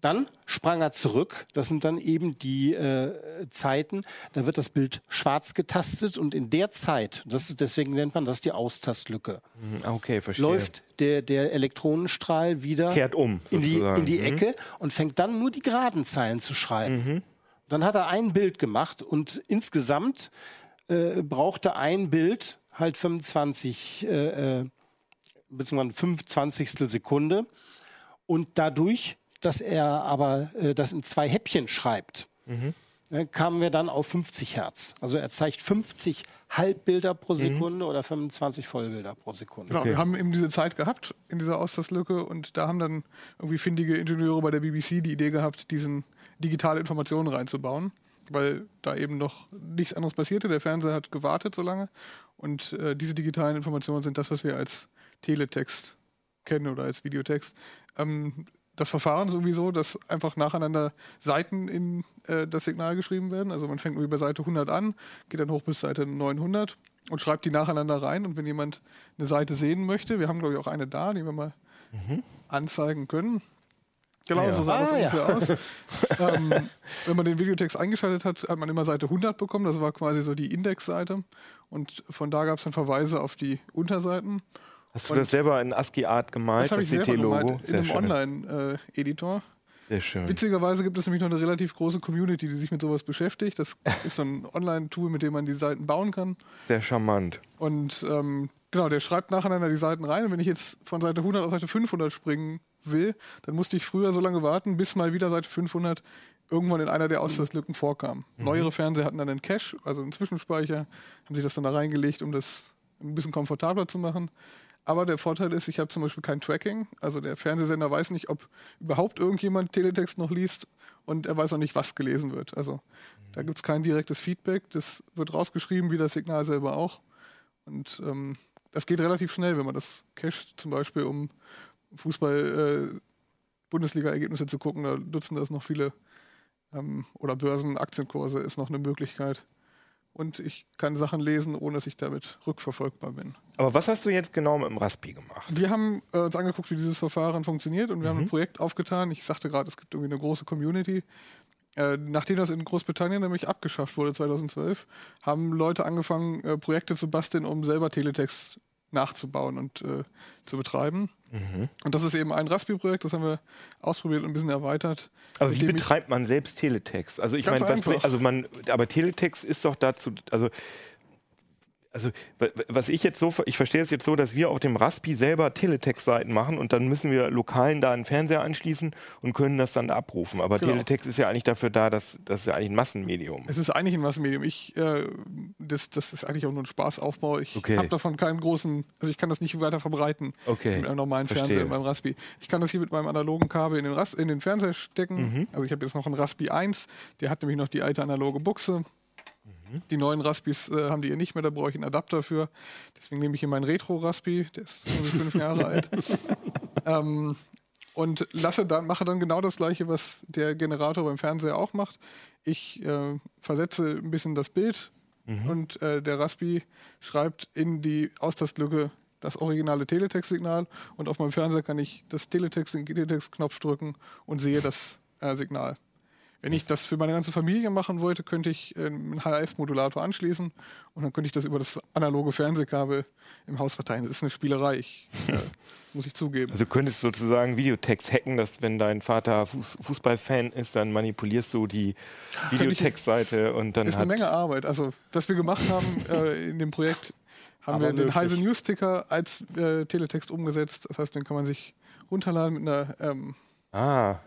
Dann sprang er zurück. Das sind dann eben die äh, Zeiten. Da wird das Bild schwarz getastet und in der Zeit, das ist deswegen nennt man das die Austastlücke, Ah, okay, verstehe. läuft der, der Elektronenstrahl wieder Kehrt um, in die, in die Mhm. Ecke und fängt dann nur die geraden Zeilen zu schreiben. Dann hat er ein Bild gemacht und insgesamt äh, brauchte ein Bild halt 25 äh, äh, beziehungsweise 25 Sekunde und dadurch, dass er aber äh, das in zwei Häppchen schreibt, äh, kamen wir dann auf 50 Hertz. Also er zeigt 50 Halbbilder pro Sekunde oder 25 Vollbilder pro Sekunde. Genau, wir haben eben diese Zeit gehabt in dieser Auslastlücke und da haben dann irgendwie findige Ingenieure bei der BBC die Idee gehabt, diesen digitale Informationen reinzubauen, weil da eben noch nichts anderes passierte. Der Fernseher hat gewartet so lange und äh, diese digitalen Informationen sind das, was wir als Teletext kennen oder als Videotext. Ähm, das Verfahren ist irgendwie so, dass einfach nacheinander Seiten in äh, das Signal geschrieben werden. Also man fängt irgendwie bei Seite 100 an, geht dann hoch bis Seite 900 und schreibt die nacheinander rein. Und wenn jemand eine Seite sehen möchte, wir haben glaube ich auch eine da, die wir mal anzeigen können. Genau, Ja. so sah das Ah, ja. ungefähr aus. ähm, wenn man den Videotext eingeschaltet hat, hat man immer Seite 100 bekommen. Das war quasi so die Indexseite. Und von da gab es dann Verweise auf die Unterseiten. Hast du Und- das selber in ASCII-Art gemalt, Das habe das, CT-Logo? in einem schön. Online-Editor. Sehr schön. Witzigerweise gibt es nämlich noch eine relativ große Community, die sich mit sowas beschäftigt. Das ist so ein Online-Tool, mit dem man die Seiten bauen kann. Sehr charmant. Und ähm, genau, der schreibt nacheinander die Seiten rein. Und wenn ich jetzt von Seite 100 auf Seite 500 springen will, dann musste ich früher so lange warten, bis mal wieder Seite 500 irgendwann in einer der Auslastlücken vorkam. Neuere Fernseher hatten dann einen Cache, also einen Zwischenspeicher, haben sich das dann da reingelegt, um das ein bisschen komfortabler zu machen. Aber der Vorteil ist, ich habe zum Beispiel kein Tracking. Also der Fernsehsender weiß nicht, ob überhaupt irgendjemand Teletext noch liest und er weiß auch nicht, was gelesen wird. Also da gibt es kein direktes Feedback. Das wird rausgeschrieben, wie das Signal selber auch. Und ähm, das geht relativ schnell, wenn man das cached, zum Beispiel um Fußball-Bundesliga-Ergebnisse zu gucken. Da nutzen das noch viele. Ähm, oder Börsen-Aktienkurse ist noch eine Möglichkeit. Und ich kann Sachen lesen, ohne dass ich damit rückverfolgbar bin. Aber was hast du jetzt genau mit dem Raspi gemacht? Wir haben äh, uns angeguckt, wie dieses Verfahren funktioniert und wir Mhm. haben ein Projekt aufgetan. Ich sagte gerade, es gibt irgendwie eine große Community. Äh, nachdem das in Großbritannien nämlich abgeschafft wurde 2012, haben Leute angefangen, äh, Projekte zu basteln, um selber Teletext nachzubauen und äh, zu betreiben. Mhm. Und das ist eben ein Raspi-Projekt, das haben wir ausprobiert und ein bisschen erweitert. Aber wie betreibt man selbst Teletext? Also ich meine, also man, aber Teletext ist doch dazu, also also wa- wa- was ich jetzt so, ich verstehe es jetzt so, dass wir auf dem Raspi selber Teletext-Seiten machen und dann müssen wir lokalen da einen Fernseher anschließen und können das dann abrufen. Aber Genau. Teletext ist ja eigentlich dafür da, dass das ist ja eigentlich ein Massenmedium. Es ist eigentlich ein Massenmedium. Ich, äh, das, das ist eigentlich auch nur ein Spaßaufbau. Ich Okay. habe davon keinen großen, also ich kann das nicht weiter verbreiten Okay, mit einem normalen verstehe. Fernseher, mit meinem Raspi. Ich kann das hier mit meinem analogen Kabel in den, Ras in den Fernseher stecken. Mhm. Also ich habe jetzt noch einen Raspi 1, der hat nämlich noch die alte analoge Buchse. Mhm. Die neuen Raspis äh, haben die hier nicht mehr, da brauche ich einen Adapter für. Deswegen nehme ich hier meinen Retro-Raspi, der ist fünf Jahre alt. Ähm, und lasse dann, mache dann genau das gleiche, was der Generator beim Fernseher auch macht. Ich äh, versetze ein bisschen das Bild und äh, der Raspi schreibt in die Austastlücke das originale Teletext-Signal und auf meinem Fernseher kann ich das Teletext, den Teletext-Knopf drücken und sehe das äh, Signal. Wenn ich das für meine ganze Familie machen wollte, könnte ich äh, einen HF-Modulator anschließen und dann könnte ich das über das analoge Fernsehkabel im Haus verteilen. Das ist eine Spielerei, ich, äh, muss ich zugeben. Also du könntest sozusagen Videotext hacken, dass wenn dein Vater Fuß, Fußballfan ist, dann manipulierst du die Videotextseite und dann ist hat eine Menge Arbeit. Also, was wir gemacht haben äh, in dem Projekt, haben Aber wir den. Heise News Sticker als äh, Teletext umgesetzt. Das heißt, den kann man sich runterladen mit einer. Ähm, ah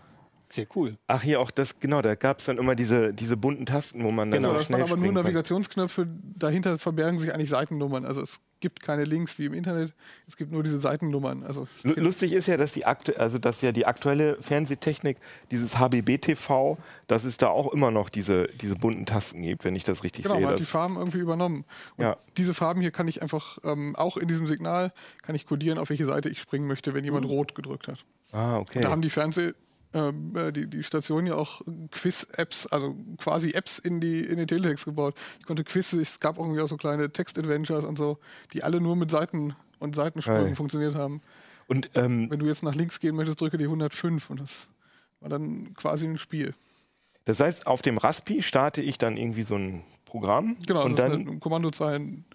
Sehr cool. Ach, hier auch das, genau, da gab es dann immer diese, diese bunten Tasten, wo man dann genau, auch das waren aber nur. Navigationsknöpfe. Dahinter verbergen sich eigentlich Seitennummern. Also es gibt keine Links wie im Internet. Es gibt nur diese Seitennummern. Also Lu- Lustig ist ja, dass die aktu also dass ja die aktuelle Fernsehtechnik, dieses HBB-TV, dass es da auch immer noch diese, diese bunten Tasten gibt, wenn ich das richtig Genau, sehe. man hat die Farben irgendwie übernommen. Und Ja. diese Farben hier kann ich einfach, ähm, auch in diesem Signal, kann ich kodieren, auf welche Seite ich springen möchte, wenn jemand rot gedrückt hat. ah, okay. Da haben die Fernseh, ähm, äh, die, die Station ja auch Quiz-Apps, also quasi Apps in, die, in den Teletext gebaut. Ich konnte Quiz, es gab irgendwie auch so kleine Text-Adventures und so, die alle nur mit Seiten und Seitensprüngen Geil. funktioniert haben. Und ähm, Wenn du jetzt nach links gehen möchtest, drücke die 105 und das war dann quasi ein Spiel. das heißt, auf dem Raspi starte ich dann irgendwie so ein Programm Genau, und das dann ist eine Kommandozeilen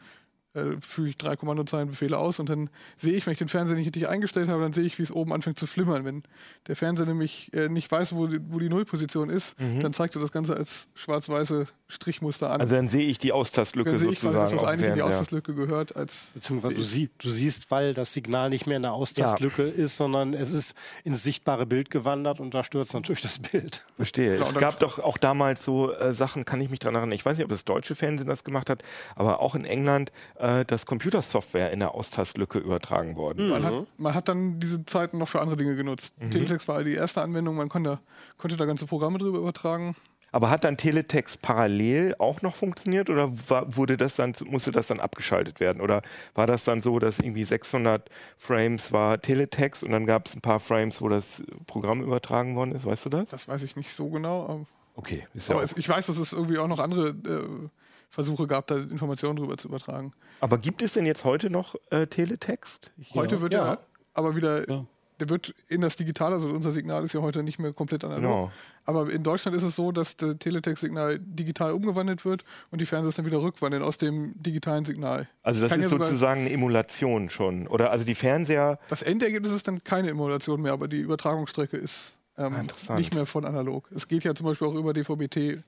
äh, füge ich drei Kommandozeilenbefehle aus und dann sehe ich, wenn ich den Fernseher nicht richtig eingestellt habe, dann sehe ich, wie es oben anfängt zu flimmern. Wenn der Fernseher nämlich äh, nicht weiß, wo die, wo die Nullposition ist, dann zeigt er das Ganze als schwarz-weiße Strichmuster an. Also dann sehe ich die Austastlücke dann sehe ich, quasi, sozusagen. dass das eigentlich in die Fernseher. Auslastlücke gehört, als Beziehungsweise du, sie, du siehst, weil das Signal nicht mehr in der Austastlücke ist, sondern es ist ins sichtbare Bild gewandert und da stürzt natürlich das Bild. Verstehe. Genau, es gab doch auch damals so äh, Sachen, kann ich mich daran erinnern, ich weiß nicht, ob das deutsche Fernsehen das gemacht hat, aber auch in England, äh, dass Computersoftware in der Austastlücke übertragen worden. Man, hat, man hat dann diese Zeiten noch für andere Dinge genutzt. Teletext war die erste Anwendung, man konnte, konnte da ganze Programme drüber übertragen. Aber hat dann Teletext parallel auch noch funktioniert oder war, wurde das dann, musste das dann abgeschaltet werden? Oder war das dann so, dass irgendwie 600 Frames war Teletext und dann gab es ein paar Frames, wo das Programm übertragen worden ist? Weißt du das? Das weiß ich nicht so genau. Aber, Okay, ist ja aber es, ich weiß, dass es irgendwie auch noch andere äh, Versuche gab, da Informationen drüber zu übertragen. Aber gibt es denn jetzt heute noch äh, Teletext? Ich- Heute wird Ja. er aber wieder, Ja. der wird in das Digitale, also unser Signal ist ja heute nicht mehr komplett analog. Genau. Aber in Deutschland ist es so, dass das Teletext-Signal digital umgewandelt wird und die Fernseher dann wieder rückwandeln aus dem digitalen Signal. Also das Kann ist ja sozusagen eine Emulation schon. Oder also die Fernseher. Das Endergebnis ist dann keine Emulation mehr, aber die Übertragungsstrecke ist ähm, Ah, nicht mehr von analog. Es geht ja zum Beispiel auch über DVB-T,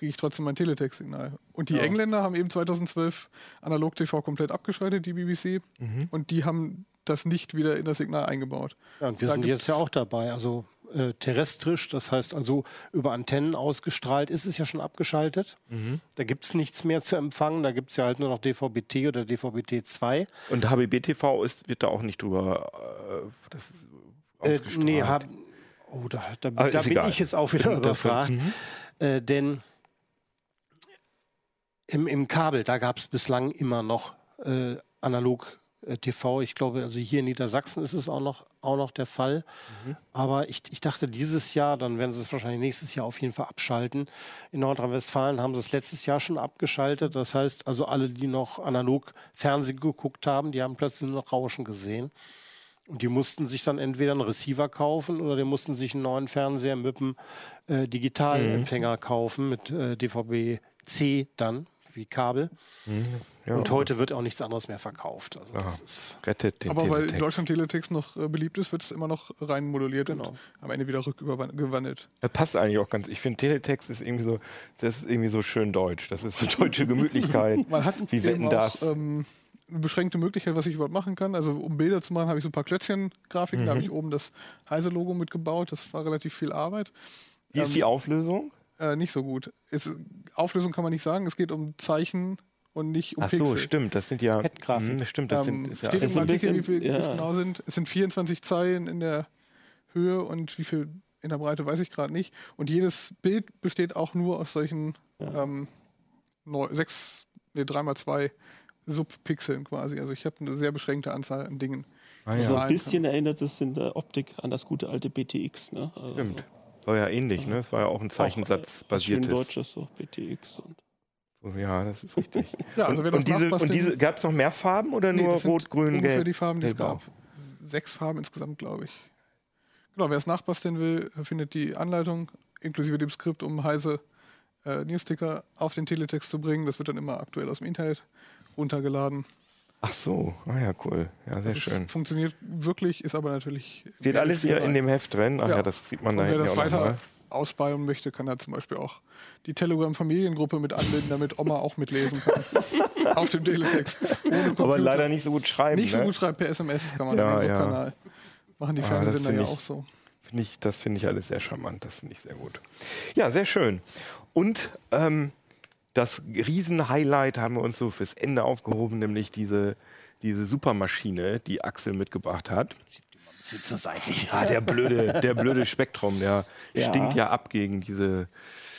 kriege ich trotzdem mein Teletext-Signal. Und die Engländer haben eben 2012 Analog-TV komplett abgeschaltet, die BBC, Mhm. und die haben das nicht wieder in das Signal eingebaut. Ja, und wir Da sind jetzt ja auch dabei. Also äh, terrestrisch, das heißt also über Antennen ausgestrahlt, ist es ja schon abgeschaltet. Da gibt es nichts mehr zu empfangen. Da gibt es ja halt nur noch DVB-T oder DVB-T2. Und HBBTV ist, wird da auch nicht drüber äh, das ist Äh, ausgestrahlt. nee, hab, oh, da, da, Aber da bin egal. ich jetzt auch wieder überfragt. Mhm. Äh, denn im, im Kabel, da gab es bislang immer noch äh, analog äh, TV. Ich glaube, also hier in Niedersachsen ist es auch noch, auch noch der Fall. Mhm. Aber ich, ich dachte, dieses Jahr, dann werden sie es wahrscheinlich nächstes Jahr auf jeden Fall abschalten. In Nordrhein-Westfalen haben sie es letztes Jahr schon abgeschaltet. Das heißt, also alle, die noch analog Fernsehen geguckt haben, die haben plötzlich nur noch Rauschen gesehen. Und die mussten sich dann entweder einen Receiver kaufen oder die mussten sich einen neuen Fernseher mit einem äh, Digitalempfänger kaufen, mit äh, DVB-C dann, wie Kabel. Ja, Und heute wird auch nichts anderes mehr verkauft. Also das ist, rettet den Aber weil in Teletext. Deutschland Teletext noch äh, beliebt ist, wird es immer noch rein moduliert Genau. und am Ende wieder rückgewandelt. Das passt eigentlich auch ganz. Ich finde Teletext ist irgendwie so, das ist irgendwie so schön deutsch. Das ist so deutsche Gemütlichkeit. Man hat Wie eben wetten auch, das? Ähm, eine beschränkte Möglichkeit, was ich überhaupt machen kann. Also um Bilder zu machen, habe ich so ein paar Klötzchen-Grafiken. Da habe ich oben das Heise-Logo mitgebaut. Das war relativ viel Arbeit. Wie ist die Auflösung? Äh, nicht so gut. Es, Auflösung kann man nicht sagen. Es geht um Zeichen und nicht um Ach so, Pixel. stimmt. Das sind ja. Headgrafiken. Mhm, stimmt, das Ähm, sind. Ist ja steht ist im ein Artikel, wie viel das ja. genau sind. Es sind 24 Zeilen in der Höhe und wie viel in der Breite weiß ich gerade nicht. Und jedes Bild besteht auch nur aus solchen ähm, neu, sechs, nee, dreimal zwei Subpixeln quasi. Also ich habe eine sehr beschränkte Anzahl an Dingen. Ah, ja. So Nein, ein bisschen erinnert es in der Optik an das gute alte BTX. Ne? Also Stimmt. War ja ähnlich, ne? Es war ja auch ein was schön Zeichensatz-basiertes. deutsches, so BTX. Und Ja, das ist richtig. Ja, also das und diese, und diese gab es noch mehr Farben oder Nee, nur Rot, Grün, Gelb? die Farben, die es gab. Sechs Farben insgesamt, glaube ich. Genau, wer es nachbasteln will, findet die Anleitung inklusive dem Skript, um heiße äh, Newsticker auf den Teletext zu bringen. Das wird dann immer aktuell aus dem Internet runtergeladen. Ach so, ah ja, cool. Ja, sehr Das schön. ist, funktioniert wirklich, ist aber natürlich. Steht alles wieder in dem Heft drin. Ach ja, Ja. das sieht man da hinten das auch weiter nochmal. ausbauen möchte, kann er zum Beispiel auch die Telegram-Familiengruppe mit anmelden, damit Oma auch mitlesen kann. auf dem Teletext. Aber leider nicht so gut schreiben. Nicht so ne? gut schreibt per SMS, kann man Ja, den ja. Kanal. Machen die Ah, Fernsehsender ja auch so. Find ich, das finde ich alles sehr charmant. Das finde ich sehr gut. Ja, sehr schön. Und ähm, das Riesen-Highlight haben wir uns so fürs Ende aufgehoben, nämlich diese, diese Supermaschine, die Axel mitgebracht hat. Zur Seite. Ah, der blöde, der blöde Spektrum, der Ja. stinkt ja ab gegen diese.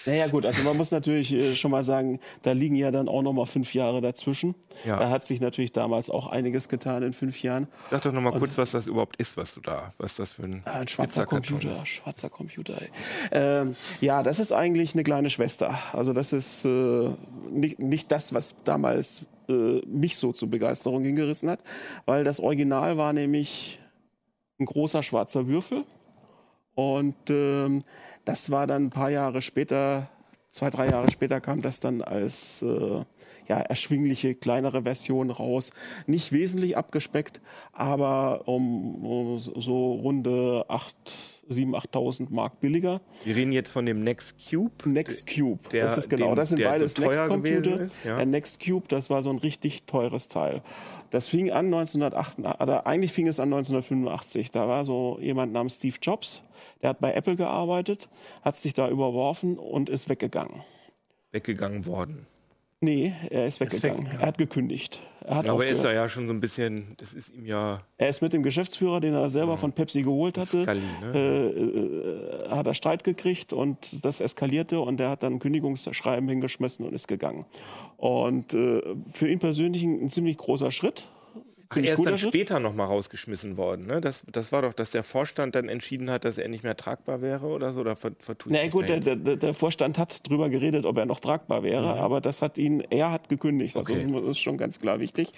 Naja gut, also man muss natürlich äh, schon mal sagen, da liegen ja dann auch noch mal fünf Jahre dazwischen. Ja. Da hat sich natürlich damals auch einiges getan in fünf Jahren. Sag doch noch mal kurz, was das überhaupt ist, was du da, was das für ein, Ah, Ein schwarzer Computer, ist. schwarzer Computer. Ey. Ähm, ja, das ist eigentlich eine kleine Schwester. Also das ist äh, nicht, nicht das, was damals äh, mich so zur Begeisterung hingerissen hat, weil das Original war nämlich ein großer schwarzer Würfel und ähm, das war dann ein paar Jahre später zwei, drei Jahre später kam das dann als äh, ja, erschwingliche, kleinere Version raus. Nicht wesentlich abgespeckt, aber um, um so runde 8, 7.000, 8.000 Mark billiger. Wir reden jetzt von dem Next Cube. Next Cube, Der- das ist genau, den- das sind beides so Next Computer. ist, ja. Der Next Cube, das war so ein richtig teures Teil. Das fing an 1988, also eigentlich fing es an 1985. Da war so jemand namens Steve Jobs, der hat bei Apple gearbeitet, hat sich da überworfen und ist weggegangen. Weggegangen worden. Nee, er ist weggegangen. weggegangen. Er hat gekündigt. Er hat Aber er ist da ja schon so ein bisschen, das ist ihm ja Er ist mit dem Geschäftsführer, den er selber von Pepsi geholt hatte, Scully, ne? äh, äh, hat er Streit gekriegt und das eskalierte und er hat dann ein Kündigungsschreiben hingeschmissen und ist gegangen. Und äh, für ihn persönlich ein, ein ziemlich großer Schritt. Er ist dann später nochmal rausgeschmissen worden. Ne? Das, das war doch, dass der Vorstand dann entschieden hat, dass er nicht mehr tragbar wäre oder so. Oder ver, vertue ich Na gut, der, der, der Vorstand hat drüber geredet, ob er noch tragbar wäre, aber das hat ihn, er hat gekündigt. Also Okay. das ist schon ganz klar wichtig.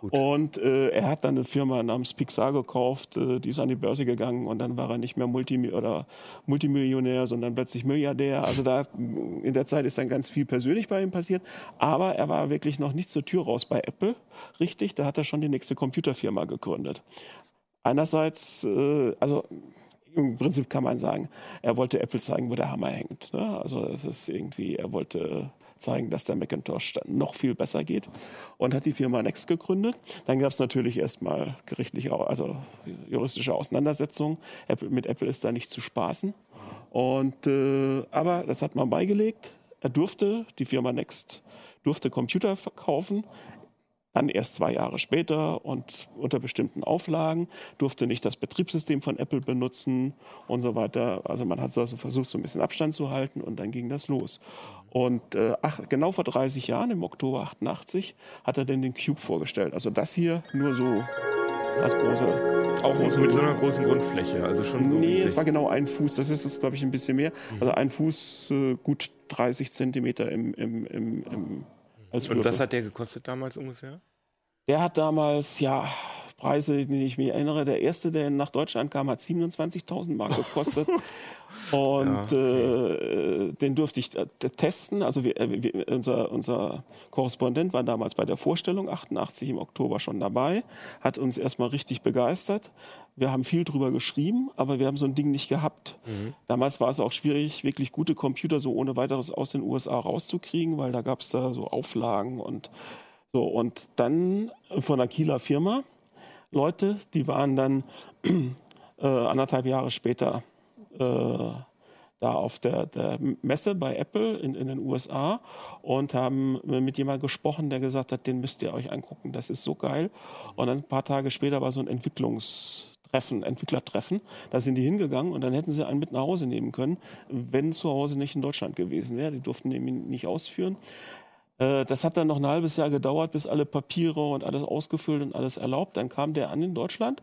Und äh, er hat dann eine Firma namens Pixar gekauft, äh, die ist an die Börse gegangen und dann war er nicht mehr Multimi oder Multimillionär, sondern plötzlich Milliardär. Also da in der Zeit ist dann ganz viel persönlich bei ihm passiert. Aber er war wirklich noch nicht zur Tür raus bei Apple. Richtig, da hat er schon die nächste Computerfirma gegründet. Einerseits, äh, also im Prinzip kann man sagen, er wollte Apple zeigen, wo der Hammer hängt. Ne? Also es ist irgendwie, er wollte zeigen, dass der Macintosh dann noch viel besser geht und hat die Firma Next gegründet. Dann gab es natürlich erstmal gerichtliche, also juristische Auseinandersetzungen. Apple, mit Apple ist da nicht zu spaßen. Und, äh, aber das hat man beigelegt. Er durfte, die Firma Next durfte Computer verkaufen. Dann erst zwei Jahre später und unter bestimmten Auflagen durfte nicht das Betriebssystem von Apple benutzen und so weiter. Also man hat also versucht, so ein bisschen Abstand zu halten und dann ging das los. Und äh, ach, genau vor 30 Jahren, im Oktober 88, hat er denn den Cube vorgestellt. Also das hier nur so als große Auch mit so einer großen Grundfläche. Also schon so Nee, es war genau ein Fuß. Das ist glaube ich, ein bisschen mehr. Also ein Fuß, äh, gut 30 Zentimeter im, im, im, im als Und was hat der gekostet damals ungefähr? Der hat damals, ja, Preise, die ich mich erinnere, der erste, der nach Deutschland kam, hat 27.000 Mark gekostet. Und äh, den durfte ich äh, testen. Also wir, äh, wir, unser, unser Korrespondent war damals bei der Vorstellung 88 im Oktober schon dabei, hat uns erstmal richtig begeistert. Wir haben viel drüber geschrieben, aber wir haben so ein Ding nicht gehabt. Damals war es auch schwierig, wirklich gute Computer so ohne weiteres aus den USA rauszukriegen, weil da gab es da so Auflagen und so. Und dann von einer Kieler Firma Leute, die waren dann äh, anderthalb Jahre später äh, da auf der, der Messe bei Apple in, in den USA und haben mit jemandem gesprochen, der gesagt hat, den müsst ihr euch angucken, das ist so geil. Und dann ein paar Tage später war so ein Entwicklungstreffen, Entwicklertreffen. Da sind die hingegangen und dann hätten sie einen mit nach Hause nehmen können, wenn zu Hause nicht in Deutschland gewesen wäre. Die durften ihn nicht ausführen. Äh, Das hat dann noch ein halbes Jahr gedauert, bis alle Papiere und alles ausgefüllt und alles erlaubt. Dann kam der an in Deutschland.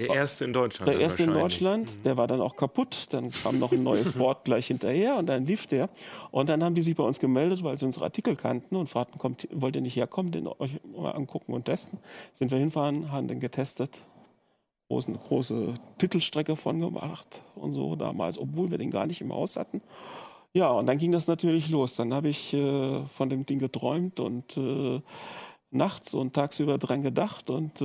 Der erste in Deutschland. Der erste in. Deutschland, der war dann auch kaputt. Dann kam noch ein neues Board gleich hinterher und dann lief der. Und dann haben die sich bei uns gemeldet, weil sie unsere Artikel kannten und fragten, kommt, wollt ihr nicht herkommen, den euch mal angucken und testen? Sind wir hinfahren, haben den getestet. Große, große Titelstrecke von gemacht und so damals, obwohl wir den gar nicht im Haus hatten. Ja, und dann ging das natürlich los. Dann habe ich äh, von dem Ding geträumt und äh, nachts und tagsüber dran gedacht und äh,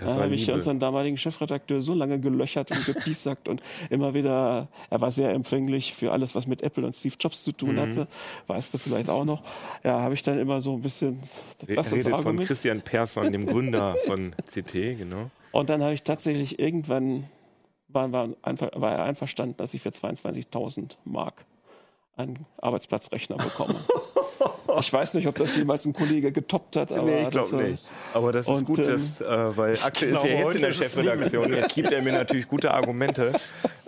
war habe ich unseren damaligen Chefredakteur so lange gelöchert und gepiesackt und immer wieder, er war sehr empfänglich für alles, was mit Apple und Steve Jobs zu Mhm. tun hatte, weißt du vielleicht auch noch. Ja, habe ich dann immer so ein bisschen das redet von. Christian Persson, dem Gründer von CT, genau. Und dann habe ich tatsächlich irgendwann, war, war, war er einverstanden, dass ich für 22.000 Mark einen Arbeitsplatzrechner bekomme. ich weiß nicht, ob das jemals ein Kollege getoppt hat, aber nee, ich das glaube nicht. Aber das ist Und, gut, ähm, dass, äh, weil Axel ist ja jetzt in der Chefredaktion. Jetzt gibt er mir natürlich gute Argumente,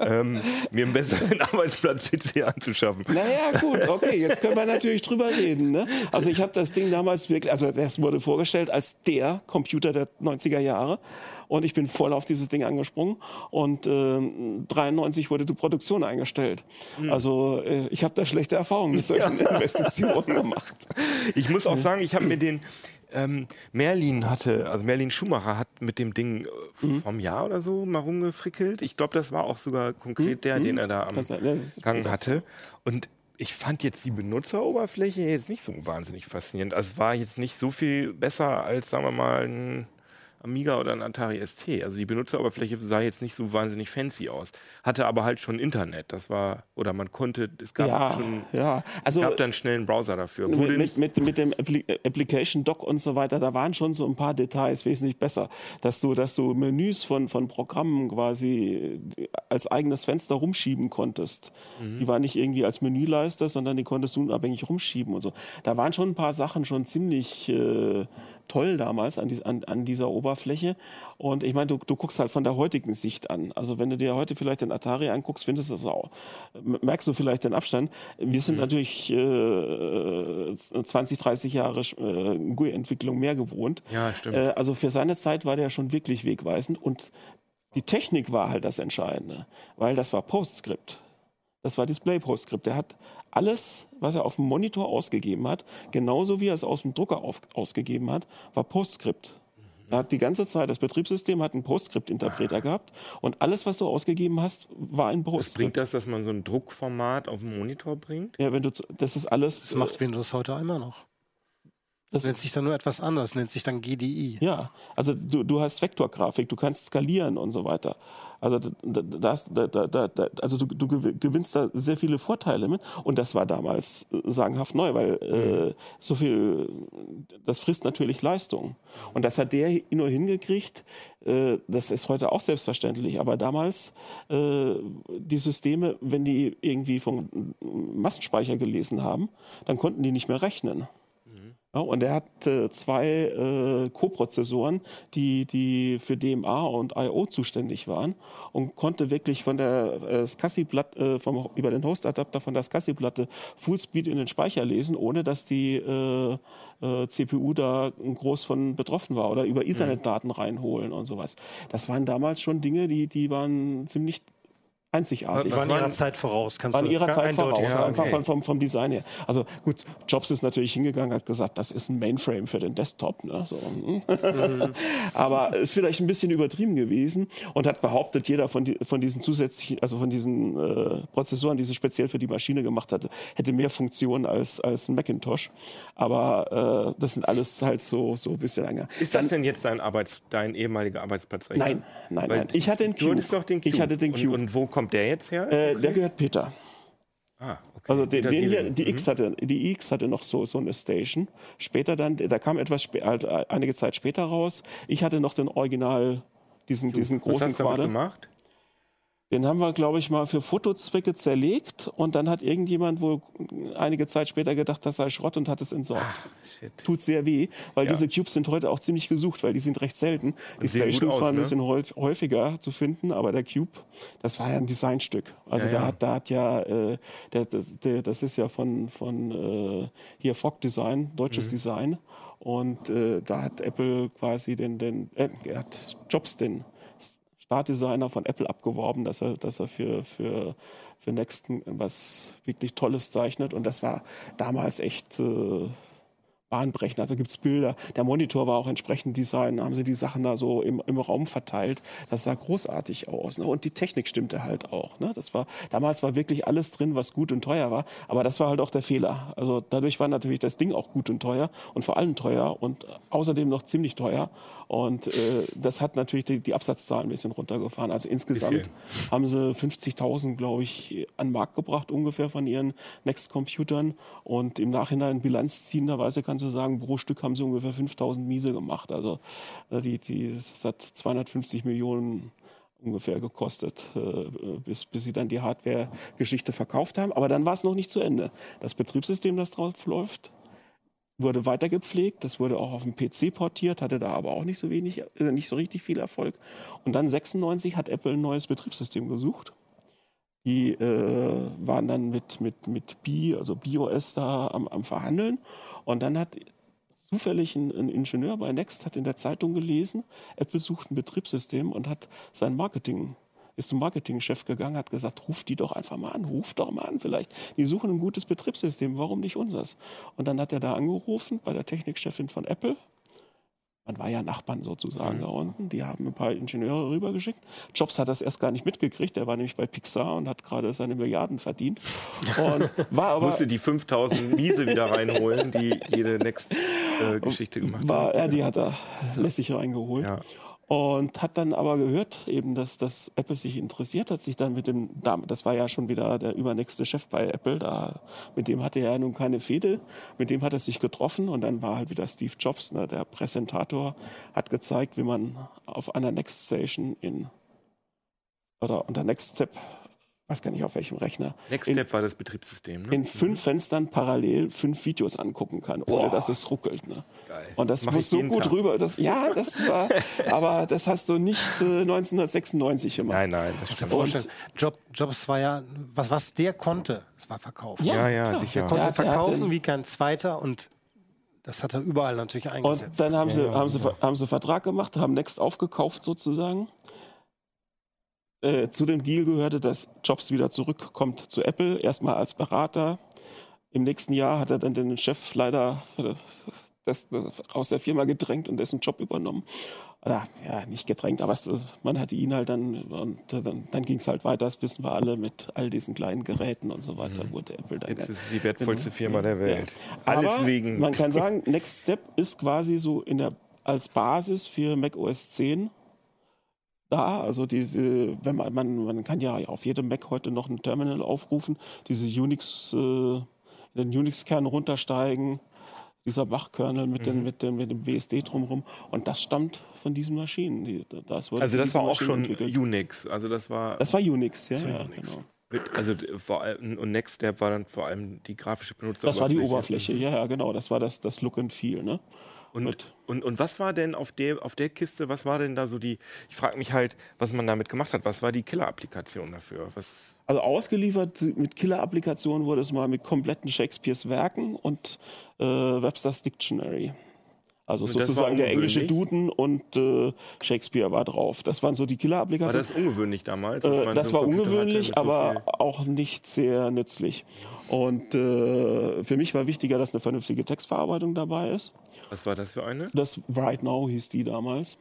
ähm, mir einen besseren Arbeitsplatz-PC anzuschaffen. Naja, gut, okay, jetzt können wir natürlich drüber reden. Ne? Also ich habe das Ding damals wirklich, also das wurde vorgestellt als der Computer der 90er Jahre und ich bin voll auf dieses Ding angesprungen und ähm, 93 wurde die Produktion eingestellt. Also äh, ich habe da schlechte Erfahrungen mit solchen Investitionen gemacht. Ich muss auch sagen, ich habe mir den ähm, Merlin hatte, also Merlin Schumacher hat mit dem Ding äh, Mhm. vom Jahr oder so mal rumgefrickelt. Ich glaube, das war auch sogar konkret der, den er da am Gang hatte. Und ich fand jetzt die Benutzeroberfläche jetzt nicht so wahnsinnig faszinierend. Also es war jetzt nicht so viel besser als, sagen wir mal, ein Amiga oder ein Atari ST. Also die Benutzeroberfläche sah jetzt nicht so wahnsinnig fancy aus. Hatte aber halt schon Internet. Das war, oder man konnte, es gab Ja, schon, ja. Also gab dann schnell einen Browser dafür. Wurde mit, mit, mit, dem Appli Application Dock und so weiter, da waren schon so ein paar Details wesentlich besser, dass du, dass du Menüs von, von Programmen quasi als eigenes Fenster rumschieben konntest. Die waren nicht irgendwie als Menüleiste, sondern die konntest du unabhängig rumschieben und so. Da waren schon ein paar Sachen schon ziemlich äh, toll damals an, an, an dieser Oberfläche. Und ich meine, du, du guckst halt von der heutigen Sicht an. Also wenn du dir heute vielleicht den Atari anguckst, findest du das auch, merkst du vielleicht den Abstand. Wir sind natürlich äh, 20, 30 Jahre äh, GUI-Entwicklung mehr gewohnt. Ja, stimmt. Äh, also für seine Zeit war der schon wirklich wegweisend und die Technik war halt das Entscheidende, weil das war PostScript. Das war Display PostScript. Der hat alles, was er auf dem Monitor ausgegeben hat, genauso wie er es aus dem Drucker auf, ausgegeben hat, war PostScript. Er hat die ganze Zeit, das Betriebssystem hat einen PostScript-Interpreter gehabt und alles, was du ausgegeben hast, war ein Was bringt PostScript. das, dass man so ein Druckformat auf dem Monitor bringt? Ja, wenn du, das ist alles. Das macht Windows heute immer noch. Das das nennt sich dann nur etwas anders, nennt sich dann GDI. Ja, also du, du hast Vektorgrafik, du kannst skalieren und so weiter. Also, da, da, das- da, da, da, also du, du gew- gewinnst da sehr viele Vorteile mit. Und das war damals äh, sagenhaft neu, weil äh, so viel, das frisst natürlich Leistung. Und das hat der nur hingekriegt, äh, das ist heute auch selbstverständlich, aber damals äh, die Systeme, wenn die irgendwie vom Massenspeicher gelesen haben, dann konnten die nicht mehr rechnen. Ja, und er hat äh, zwei äh, Co-Prozessoren, die, die für DMA und I.O. zuständig waren und konnte wirklich von der äh, SCSI-Platte, äh, vom, über den Host-Adapter von der SCSI-Platte Fullspeed in den Speicher lesen, ohne dass die äh, äh, CPU da groß von betroffen war oder über Ethernet-Daten reinholen und sowas. Das waren damals schon Dinge, die, die waren ziemlich einzigartig. Die waren ihrer Zeit voraus. Kannst waren du ihrer Zeit voraus, Ja, einfach okay. vom, vom, vom Design her. Also gut, Jobs ist natürlich hingegangen, hat gesagt, das ist ein Mainframe für den Desktop. Ne? So, hm. Aber ist vielleicht ein bisschen übertrieben gewesen und hat behauptet, jeder von, die, von diesen zusätzlichen, also von diesen äh, Prozessoren, die sie speziell für die Maschine gemacht hatte, hätte mehr Funktionen als, als ein Macintosh. Aber äh, das sind alles halt so, so ein bisschen länger. Ist das denn jetzt dein, Arbeits-, dein ehemaliger Arbeitsplatz? Nein, nein, Weil nein. Ich hatte den Du Cube. hattest doch den Cube. Ich hatte den Cube. Und, und wo kommt der jetzt her? äh, der gehört Peter. ah, okay. Also den, den hier, die X hatte, die X hatte noch so so eine Station. Später dann, da kam etwas halt, äh, einige Zeit später raus. Ich hatte noch den Original, diesen diesen Was großen hast du damit Quader. gemacht? Den haben wir, glaube ich, mal für Fotozwecke zerlegt und dann hat irgendjemand wohl einige Zeit später gedacht, das sei Schrott und hat es entsorgt. Shit. Tut sehr weh, weil Ja. diese Cubes sind heute auch ziemlich gesucht, weil die sind recht selten. Die Stations aus, waren ein ne? bisschen häuf- häufiger zu finden, aber der Cube, das war ja ein Designstück. Also Ja, da ja. hat, da hat ja, äh, der, das- der, das ist ja von, von äh, hier Fogg Design, deutsches Mhm. Design. Und äh, da hat Apple quasi den, den äh, er hat Jobs den Startdesigner von Apple abgeworben, dass er, dass er für, für, für Nexten was wirklich Tolles zeichnet. Und das war damals echt äh, bahnbrechend. Also gibt's Bilder. Der Monitor war auch entsprechend Design. Haben sie die Sachen da so im, im Raum verteilt. Das sah großartig aus. Ne? Und die Technik stimmte halt auch. Ne? Das war, damals war wirklich alles drin, was gut und teuer war. Aber das war halt auch der Fehler. Also dadurch war natürlich das Ding auch gut und teuer und vor allem teuer und außerdem noch ziemlich teuer. Und äh, das hat natürlich die, die Absatzzahlen ein bisschen runtergefahren. Also insgesamt Bisschen. haben sie 50.000, glaube ich, an den Markt gebracht ungefähr von ihren Next-Computern. Und im Nachhinein bilanzziehenderweise kannst du sagen, pro Stück haben sie ungefähr 5.000 Miese gemacht. Also äh, die, die, das hat 250 Millionen ungefähr gekostet, äh, bis, bis sie dann die Hardware-Geschichte verkauft haben. Aber dann war es noch nicht zu Ende. Das Betriebssystem, das drauf läuft, wurde weiter gepflegt, das wurde auch auf dem PC portiert, hatte da aber auch nicht so wenig, äh, nicht so richtig viel Erfolg. Und dann 96 hat Apple ein neues Betriebssystem gesucht. Die äh, waren dann mit, mit, mit B, also BOS da am, am Verhandeln. Und dann hat zufällig ein, ein Ingenieur bei Next hat in der Zeitung gelesen, Apple sucht ein Betriebssystem und hat sein Marketing ist zum Marketingchef gegangen, hat gesagt, ruf die doch einfach mal an, ruf doch mal an vielleicht. Die suchen ein gutes Betriebssystem, warum nicht unseres? Und dann hat er da angerufen bei der Technikchefin von Apple. Man war ja Nachbarn sozusagen da unten. Die haben ein paar Ingenieure rübergeschickt. Jobs hat das erst gar nicht mitgekriegt. Der war nämlich bei Pixar und hat gerade seine Milliarden verdient. Und war aber Musste die 5000 Miese wieder reinholen, die jede Next-Geschichte gemacht war, hat. ja, die hat er lässig reingeholt. Ja. Und hat dann aber gehört, eben, dass, dass Apple sich interessiert hat, sich dann mit dem, das war ja schon wieder der übernächste Chef bei Apple, da, mit dem hatte er ja nun keine Fehde, mit dem hat er sich getroffen und dann war halt wieder Steve Jobs, ne, der Präsentator, hat gezeigt, wie man auf einer Next Station in, oder unter Next Step, weiß gar nicht auf welchem Rechner, Next in, Step war das Betriebssystem. Ne? in fünf Fenstern parallel fünf Videos angucken kann, ohne dass es ruckelt. Ne? Geil. Und das Mach muss so gut Tag. rüber. Das, ja, das war, aber das hast du nicht äh, 1996 gemacht. Nein, nein, das dir vorstellen, Job, Jobs war ja, was, was der konnte, es war verkaufen. Ja, ja, klar. sicher. Der konnte Ja, der verkaufen den- wie kein zweiter und das hat er überall natürlich Und eingesetzt. dann haben sie, haben, sie, haben sie Vertrag gemacht, haben Next aufgekauft sozusagen. Äh, zu dem Deal gehörte, dass Jobs wieder zurückkommt zu Apple, erstmal als Berater. Im nächsten Jahr hat er dann den Chef leider das, aus der Firma gedrängt und dessen Job übernommen. Oder, ja, nicht gedrängt, aber es, man hatte ihn halt dann, und dann, dann ging es halt weiter, das wissen wir alle, mit all diesen kleinen Geräten und so weiter, wurde Apple dann Jetzt ist es die wertvollste Firma der Welt. ja. Alles Aber wegen. Man kann sagen, Next Step ist quasi so in der, als Basis für Mac OS 10 da. Also diese, wenn man, man, man kann ja auf jedem Mac heute noch ein Terminal aufrufen, diese Unix, äh, den Unix-Kern runtersteigen, dieser Bach-Kernel mit, Mhm. mit, dem, mit dem BSD drumherum. Und das stammt von diesen Maschinen. Die, das also das war auch Maschinen schon entwickelt. Unix. Also das war Das war Unix, ja. ja Unix. Genau. mit, also vor allem und Next Step war dann vor allem die grafische Benutzeroberfläche. Das war die Oberfläche, ja, ja, genau. Das war das, das Look and Feel. Ne? Und, Mit- und, und was war denn auf der, auf der Kiste, was war denn da so die, ich frage mich halt, was man damit gemacht hat, was war die Killer-Applikation dafür? Was, Also ausgeliefert mit Killer-Applikationen wurde es mal mit kompletten Shakespeares Werken und äh, Webster's Dictionary. Also Und sozusagen war der englische? Duden und äh, Shakespeare war drauf. Das waren so die war Killer-Applikationen. das ungewöhnlich damals? Äh, das so war hatte ungewöhnlich, so aber auch nicht sehr nützlich. Und äh, für mich war wichtiger, dass eine vernünftige Textverarbeitung dabei ist. Was war das für eine? Das Right Now hieß die damals.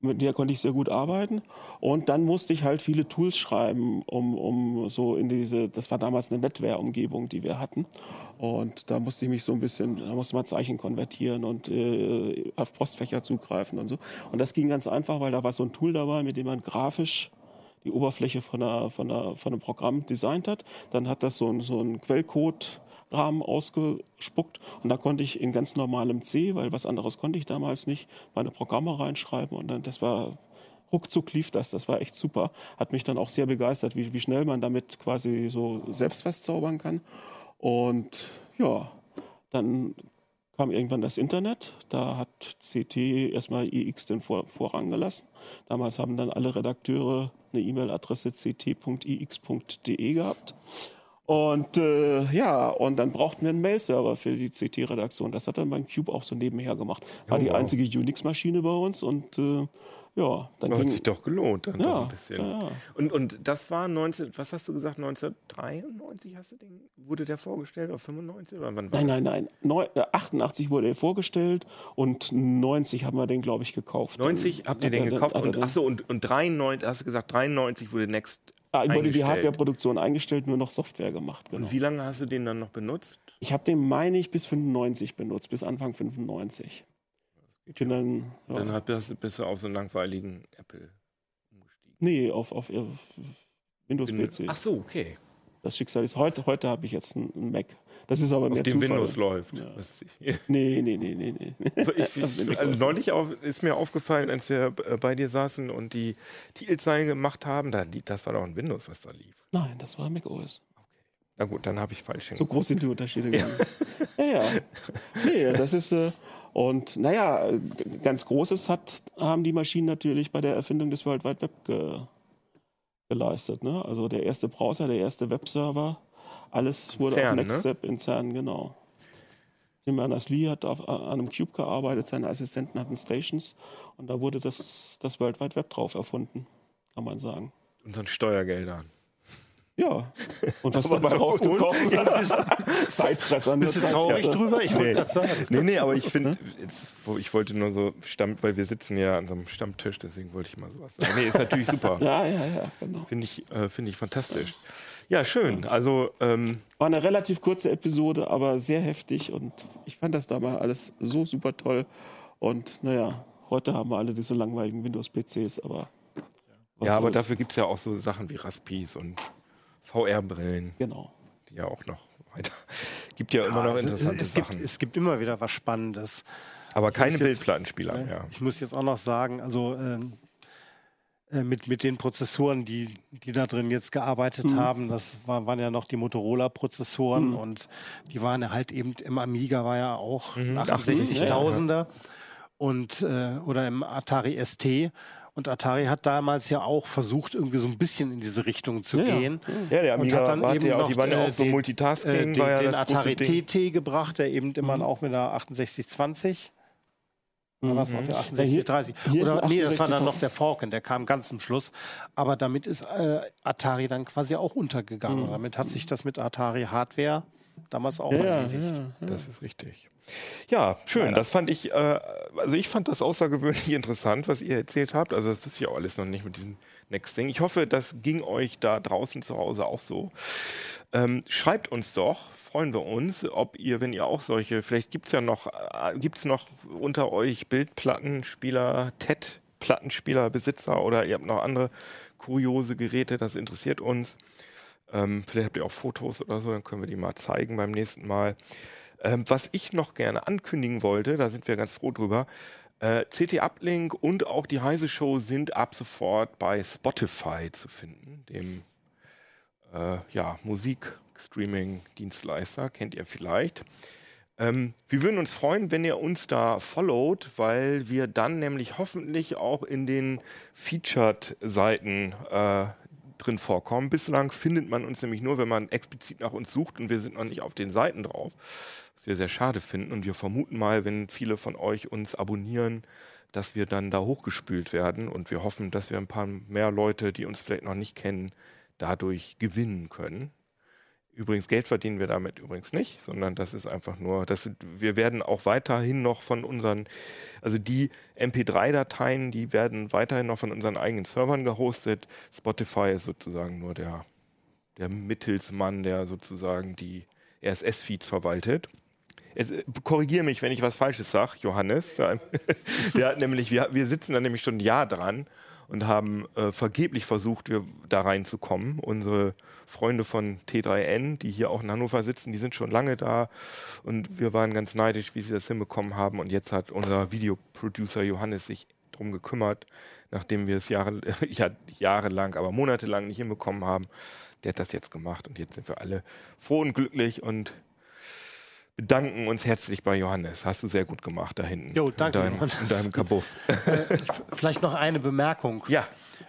Mit der konnte ich sehr gut arbeiten. Und dann musste ich halt viele Tools schreiben, um, um so in diese, das war damals eine NetWare-Umgebung, die wir hatten. Und da musste ich mich so ein bisschen, da musste man Zeichen konvertieren und äh, auf Postfächer zugreifen und so. Und das ging ganz einfach, weil da war so ein Tool dabei, mit dem man grafisch die Oberfläche von, einer, von, einer, von einem Programm designt hat. Dann hat das so so ein Quellcode Rahmen ausgespuckt und da konnte ich in ganz normalem C, weil was anderes konnte ich damals nicht, meine Programme reinschreiben und dann das war ruckzuck lief das, das war echt super. Hat mich dann auch sehr begeistert, wie, wie schnell man damit quasi so selbst was zaubern kann. Und ja, dann kam irgendwann das Internet. Da hat CT erstmal IX den Vor Vorrang gelassen. Damals haben dann alle Redakteure eine E-Mail-Adresse ct.ix.de gehabt. Und äh, ja, und dann brauchten wir einen Mail-Server für die CT-Redaktion. Das hat dann mein Cube auch so nebenher gemacht. War Oh, die wow. einzige Unix-Maschine bei uns und äh, ja, dann Hat ging, sich doch gelohnt dann Ja, ein bisschen. ja. Und, und das war 19, was hast du gesagt, 1993 hast du den, wurde der vorgestellt oder 95 oder wann war Nein, das? nein, nein. Neu, äh, 88 wurde er vorgestellt und 90 haben wir den, glaube ich, gekauft. 90 Dann habt ihr den gekauft und achso und, und 93 hast du gesagt 93 wurde Next ah, wurde die. Hardwareproduktion eingestellt, nur noch Software gemacht. Genau. Und wie lange hast du den dann noch benutzt? Ich habe den, meine ich, bis 95 benutzt, bis Anfang 95. Ich bin dann, ja, Dann hat, bist, bist du auf so einen langweiligen Apple umgestiegen. nee, auf, auf, auf Windows PC. Ach so, okay. Das Schicksal ist heute, heute habe ich jetzt einen Mac. Das ist aber Auf mehr dem Zufall. Windows läuft. Ja. Nee, nee, nee, nee, nee. Ich, ich, also neulich auf, ist mir aufgefallen, als wir äh, bei dir saßen und die Titelzeilen gemacht haben, da, das war doch ein Windows, was da lief. Nein, das war Mac OS. Na gut, dann habe ich falsch So hingeguckt. groß sind die Unterschiede gar nicht. Ja, ja. Nee, das ist. Äh, und naja, g- ganz Großes hat, haben die Maschinen natürlich bei der Erfindung des World Wide Web ge, geleistet. Ne? Also der erste Browser, der erste Webserver, alles wurde CERN, auf ne? NextStep in CERN, genau. Tim Berners-Lee hat auf, an einem Cube gearbeitet, seine Assistenten hatten Stations und da wurde das, das World Wide Web drauf erfunden, kann man sagen. Unseren Steuergeldern. Ja. Und was dabei rausgekommen ist? Zeitfresser. nur Bist du traurig drüber? Ich wollte Nee. gerade sagen. Nee, nee, aber ich finde, wo- ich wollte nur so Stamm, weil wir sitzen ja an so einem Stammtisch, deswegen wollte ich mal sowas sagen. Nee, ist natürlich super. Ja, ja, ja, genau. Finde ich, äh, finde ich fantastisch. Ja, schön. Also, ähm, War eine relativ kurze Episode, aber sehr heftig und ich fand das damals alles so super toll. Und naja, heute haben wir alle diese langweiligen Windows-PCs, aber. was ja, aber dafür gibt es ja auch so Sachen wie Raspis und VR-Brillen, Genau. die ja auch noch weiter. Gibt ja immer noch Also, interessante es, es, gibt, Sachen. es gibt immer wieder was Spannendes. aber keine muss jetzt- Bildplattenspieler mehr. Ich muss jetzt auch noch sagen, also ähm, äh, mit, mit den Prozessoren, die, die da drin jetzt gearbeitet Mhm. haben, das war, waren ja noch die Motorola-Prozessoren und die waren ja halt eben im Amiga war ja auch Mhm. 68.000er und äh, oder im Atari ST. Und Atari hat damals ja auch versucht, irgendwie so ein bisschen in diese Richtung zu Ja, gehen. Ja, der Und Amiga hat dann eben ja auch, noch, die waren ja äh, auch so den- Multitasking, äh, den, war ja den das Atari. TT gebracht, der eben immer auch mit einer 6820 oder was noch der Ja, 6830? hier- hier ist Oder nee, das war dann 68 noch der Falcon, der kam ganz zum Schluss. Aber damit ist äh, Atari dann quasi auch untergegangen. Damit hat sich das mit Atari Hardware damals auch Ja, erledigt. ja. Das ist richtig. Ja, schön. Das fand ich, äh, also ich fand das außergewöhnlich interessant, was ihr erzählt habt. Also das wusste ich auch alles noch nicht mit diesem Next Thing. Ich hoffe, das ging euch da draußen zu Hause auch so. Ähm, schreibt uns doch, freuen wir uns, ob ihr, wenn ihr auch solche, vielleicht gibt es ja noch, äh, gibt es noch unter euch Bildplattenspieler, TED-Plattenspieler, Besitzer oder ihr habt noch andere kuriose Geräte, das interessiert uns. Ähm, vielleicht habt ihr auch Fotos oder so, dann können wir die mal zeigen beim nächsten Mal. Ähm, was ich noch gerne ankündigen wollte, da sind wir ganz froh drüber, äh, CT Uplink und auch die Heise Show sind ab sofort bei Spotify zu finden, dem äh, ja, Musik-Streaming-Dienstleister, kennt ihr vielleicht. Ähm, wir würden uns freuen, wenn ihr uns da followt, weil wir dann nämlich hoffentlich auch in den Featured-Seiten äh, drin vorkommen. Bislang findet man uns nämlich nur, wenn man explizit nach uns sucht und wir sind noch nicht auf den Seiten drauf, wir sehr schade finden. Und wir vermuten mal, wenn viele von euch uns abonnieren, dass wir dann da hochgespült werden und wir hoffen, dass wir ein paar mehr Leute, die uns vielleicht noch nicht kennen, dadurch gewinnen können. Übrigens, Geld verdienen wir damit übrigens nicht, sondern das ist einfach nur, das wir werden auch weiterhin noch von unseren, also die MP3-Dateien, die werden weiterhin noch von unseren eigenen Servern gehostet. Spotify ist sozusagen nur der, der Mittelsmann, der sozusagen die RSS-Feeds verwaltet. Äh, korrigiere mich, wenn ich was Falsches sage, Johannes. Der hat nämlich, wir, wir sitzen da nämlich schon ein Jahr dran und haben äh, vergeblich versucht, wir da reinzukommen. Unsere Freunde von T3N, die hier auch in Hannover sitzen, die sind schon lange da und wir waren ganz neidisch, wie sie das hinbekommen haben. Und jetzt hat unser Videoproducer Johannes sich drum gekümmert, nachdem wir es Jahre, ja, jahrelang, aber monatelang nicht hinbekommen haben. Der hat das jetzt gemacht und jetzt sind wir alle froh und glücklich und bedanken uns herzlich bei Johannes. Hast du sehr gut gemacht da hinten. Jo, danke, In deinem, Johannes. in deinem Kabuff. Vielleicht noch eine Bemerkung ja,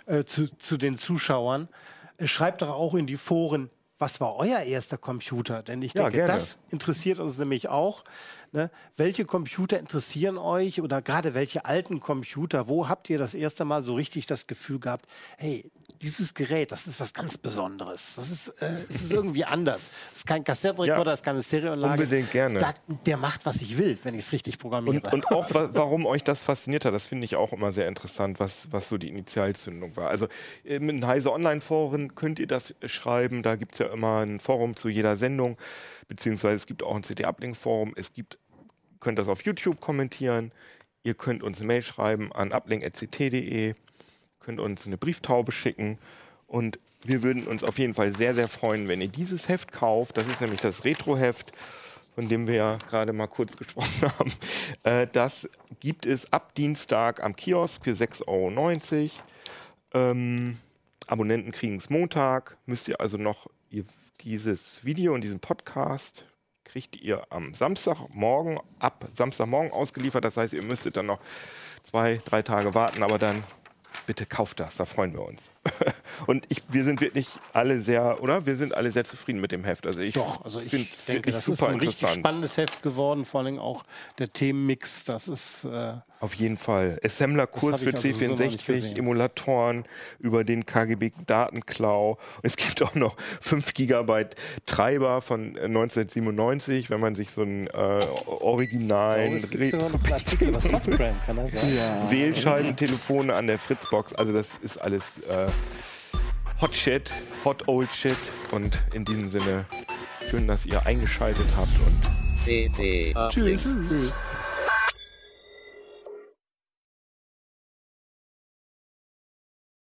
äh, zu, zu den Zuschauern. Äh, Schreibt doch auch in die Foren, was war euer erster Computer? Denn ich Ja, denke, gerne. das interessiert uns nämlich auch. Ne? Welche Computer interessieren euch oder gerade welche alten Computer? Wo habt ihr das erste Mal so richtig das Gefühl gehabt, hey, dieses Gerät, das ist was ganz Besonderes. Das ist, äh, es ist irgendwie anders. Es ist kein Kassettenrekorder, Ja, es ist keine Stereoanlage. unbedingt gerne. Da, der macht, was ich will, wenn ich es richtig programmiere. Und, und auch, wa warum euch das fasziniert hat, das finde ich auch immer sehr interessant, was, was so die Initialzündung war. Also im in Heise Online-Foren könnt ihr das schreiben, da gibt es ja immer ein Forum zu jeder Sendung, beziehungsweise es gibt auch ein CD-Uplink-Forum, es gibt, könnt das auf YouTube kommentieren, ihr könnt uns eine Mail schreiben an uplink.ct.de, könnt uns eine Brieftaube schicken und wir würden uns auf jeden Fall sehr, sehr freuen, wenn ihr dieses Heft kauft. Das ist nämlich das Retro-Heft, von dem wir ja gerade mal kurz gesprochen haben. Äh, das gibt es ab Dienstag am Kiosk für 6,90 Euro. Ähm, Abonnenten kriegen es Montag. Müsst ihr also noch ihr, dieses Video und diesen Podcast kriegt ihr am Samstagmorgen, ab Samstagmorgen ausgeliefert. Das heißt, ihr müsstet dann noch zwei, drei Tage warten, aber dann bitte kauft das, da freuen wir uns. Und ich, wir sind wirklich alle sehr, oder? Wir sind alle sehr zufrieden mit dem Heft. Also ich Doch, also ich finde es denke, wirklich das ist super ein richtig spannendes Heft geworden, vor allem auch der Themenmix, das ist äh, Auf jeden Fall. Assembler-Kurs für also so noch nicht C64, gesehen. Emulatoren über den KGB-Datenklau. Es gibt auch noch 5 Gigabyte Treiber von äh, 1997, wenn man sich so einen äh, originalen es gibt sogar noch einen Artikel über Softgram, kann das sein? Wählscheibentelefone an der Fritzbox. Also das ist alles äh, Hot Shit, Hot Old Shit. Und in diesem Sinne, schön, dass ihr eingeschaltet habt und CT. Tschüss. Tschüss.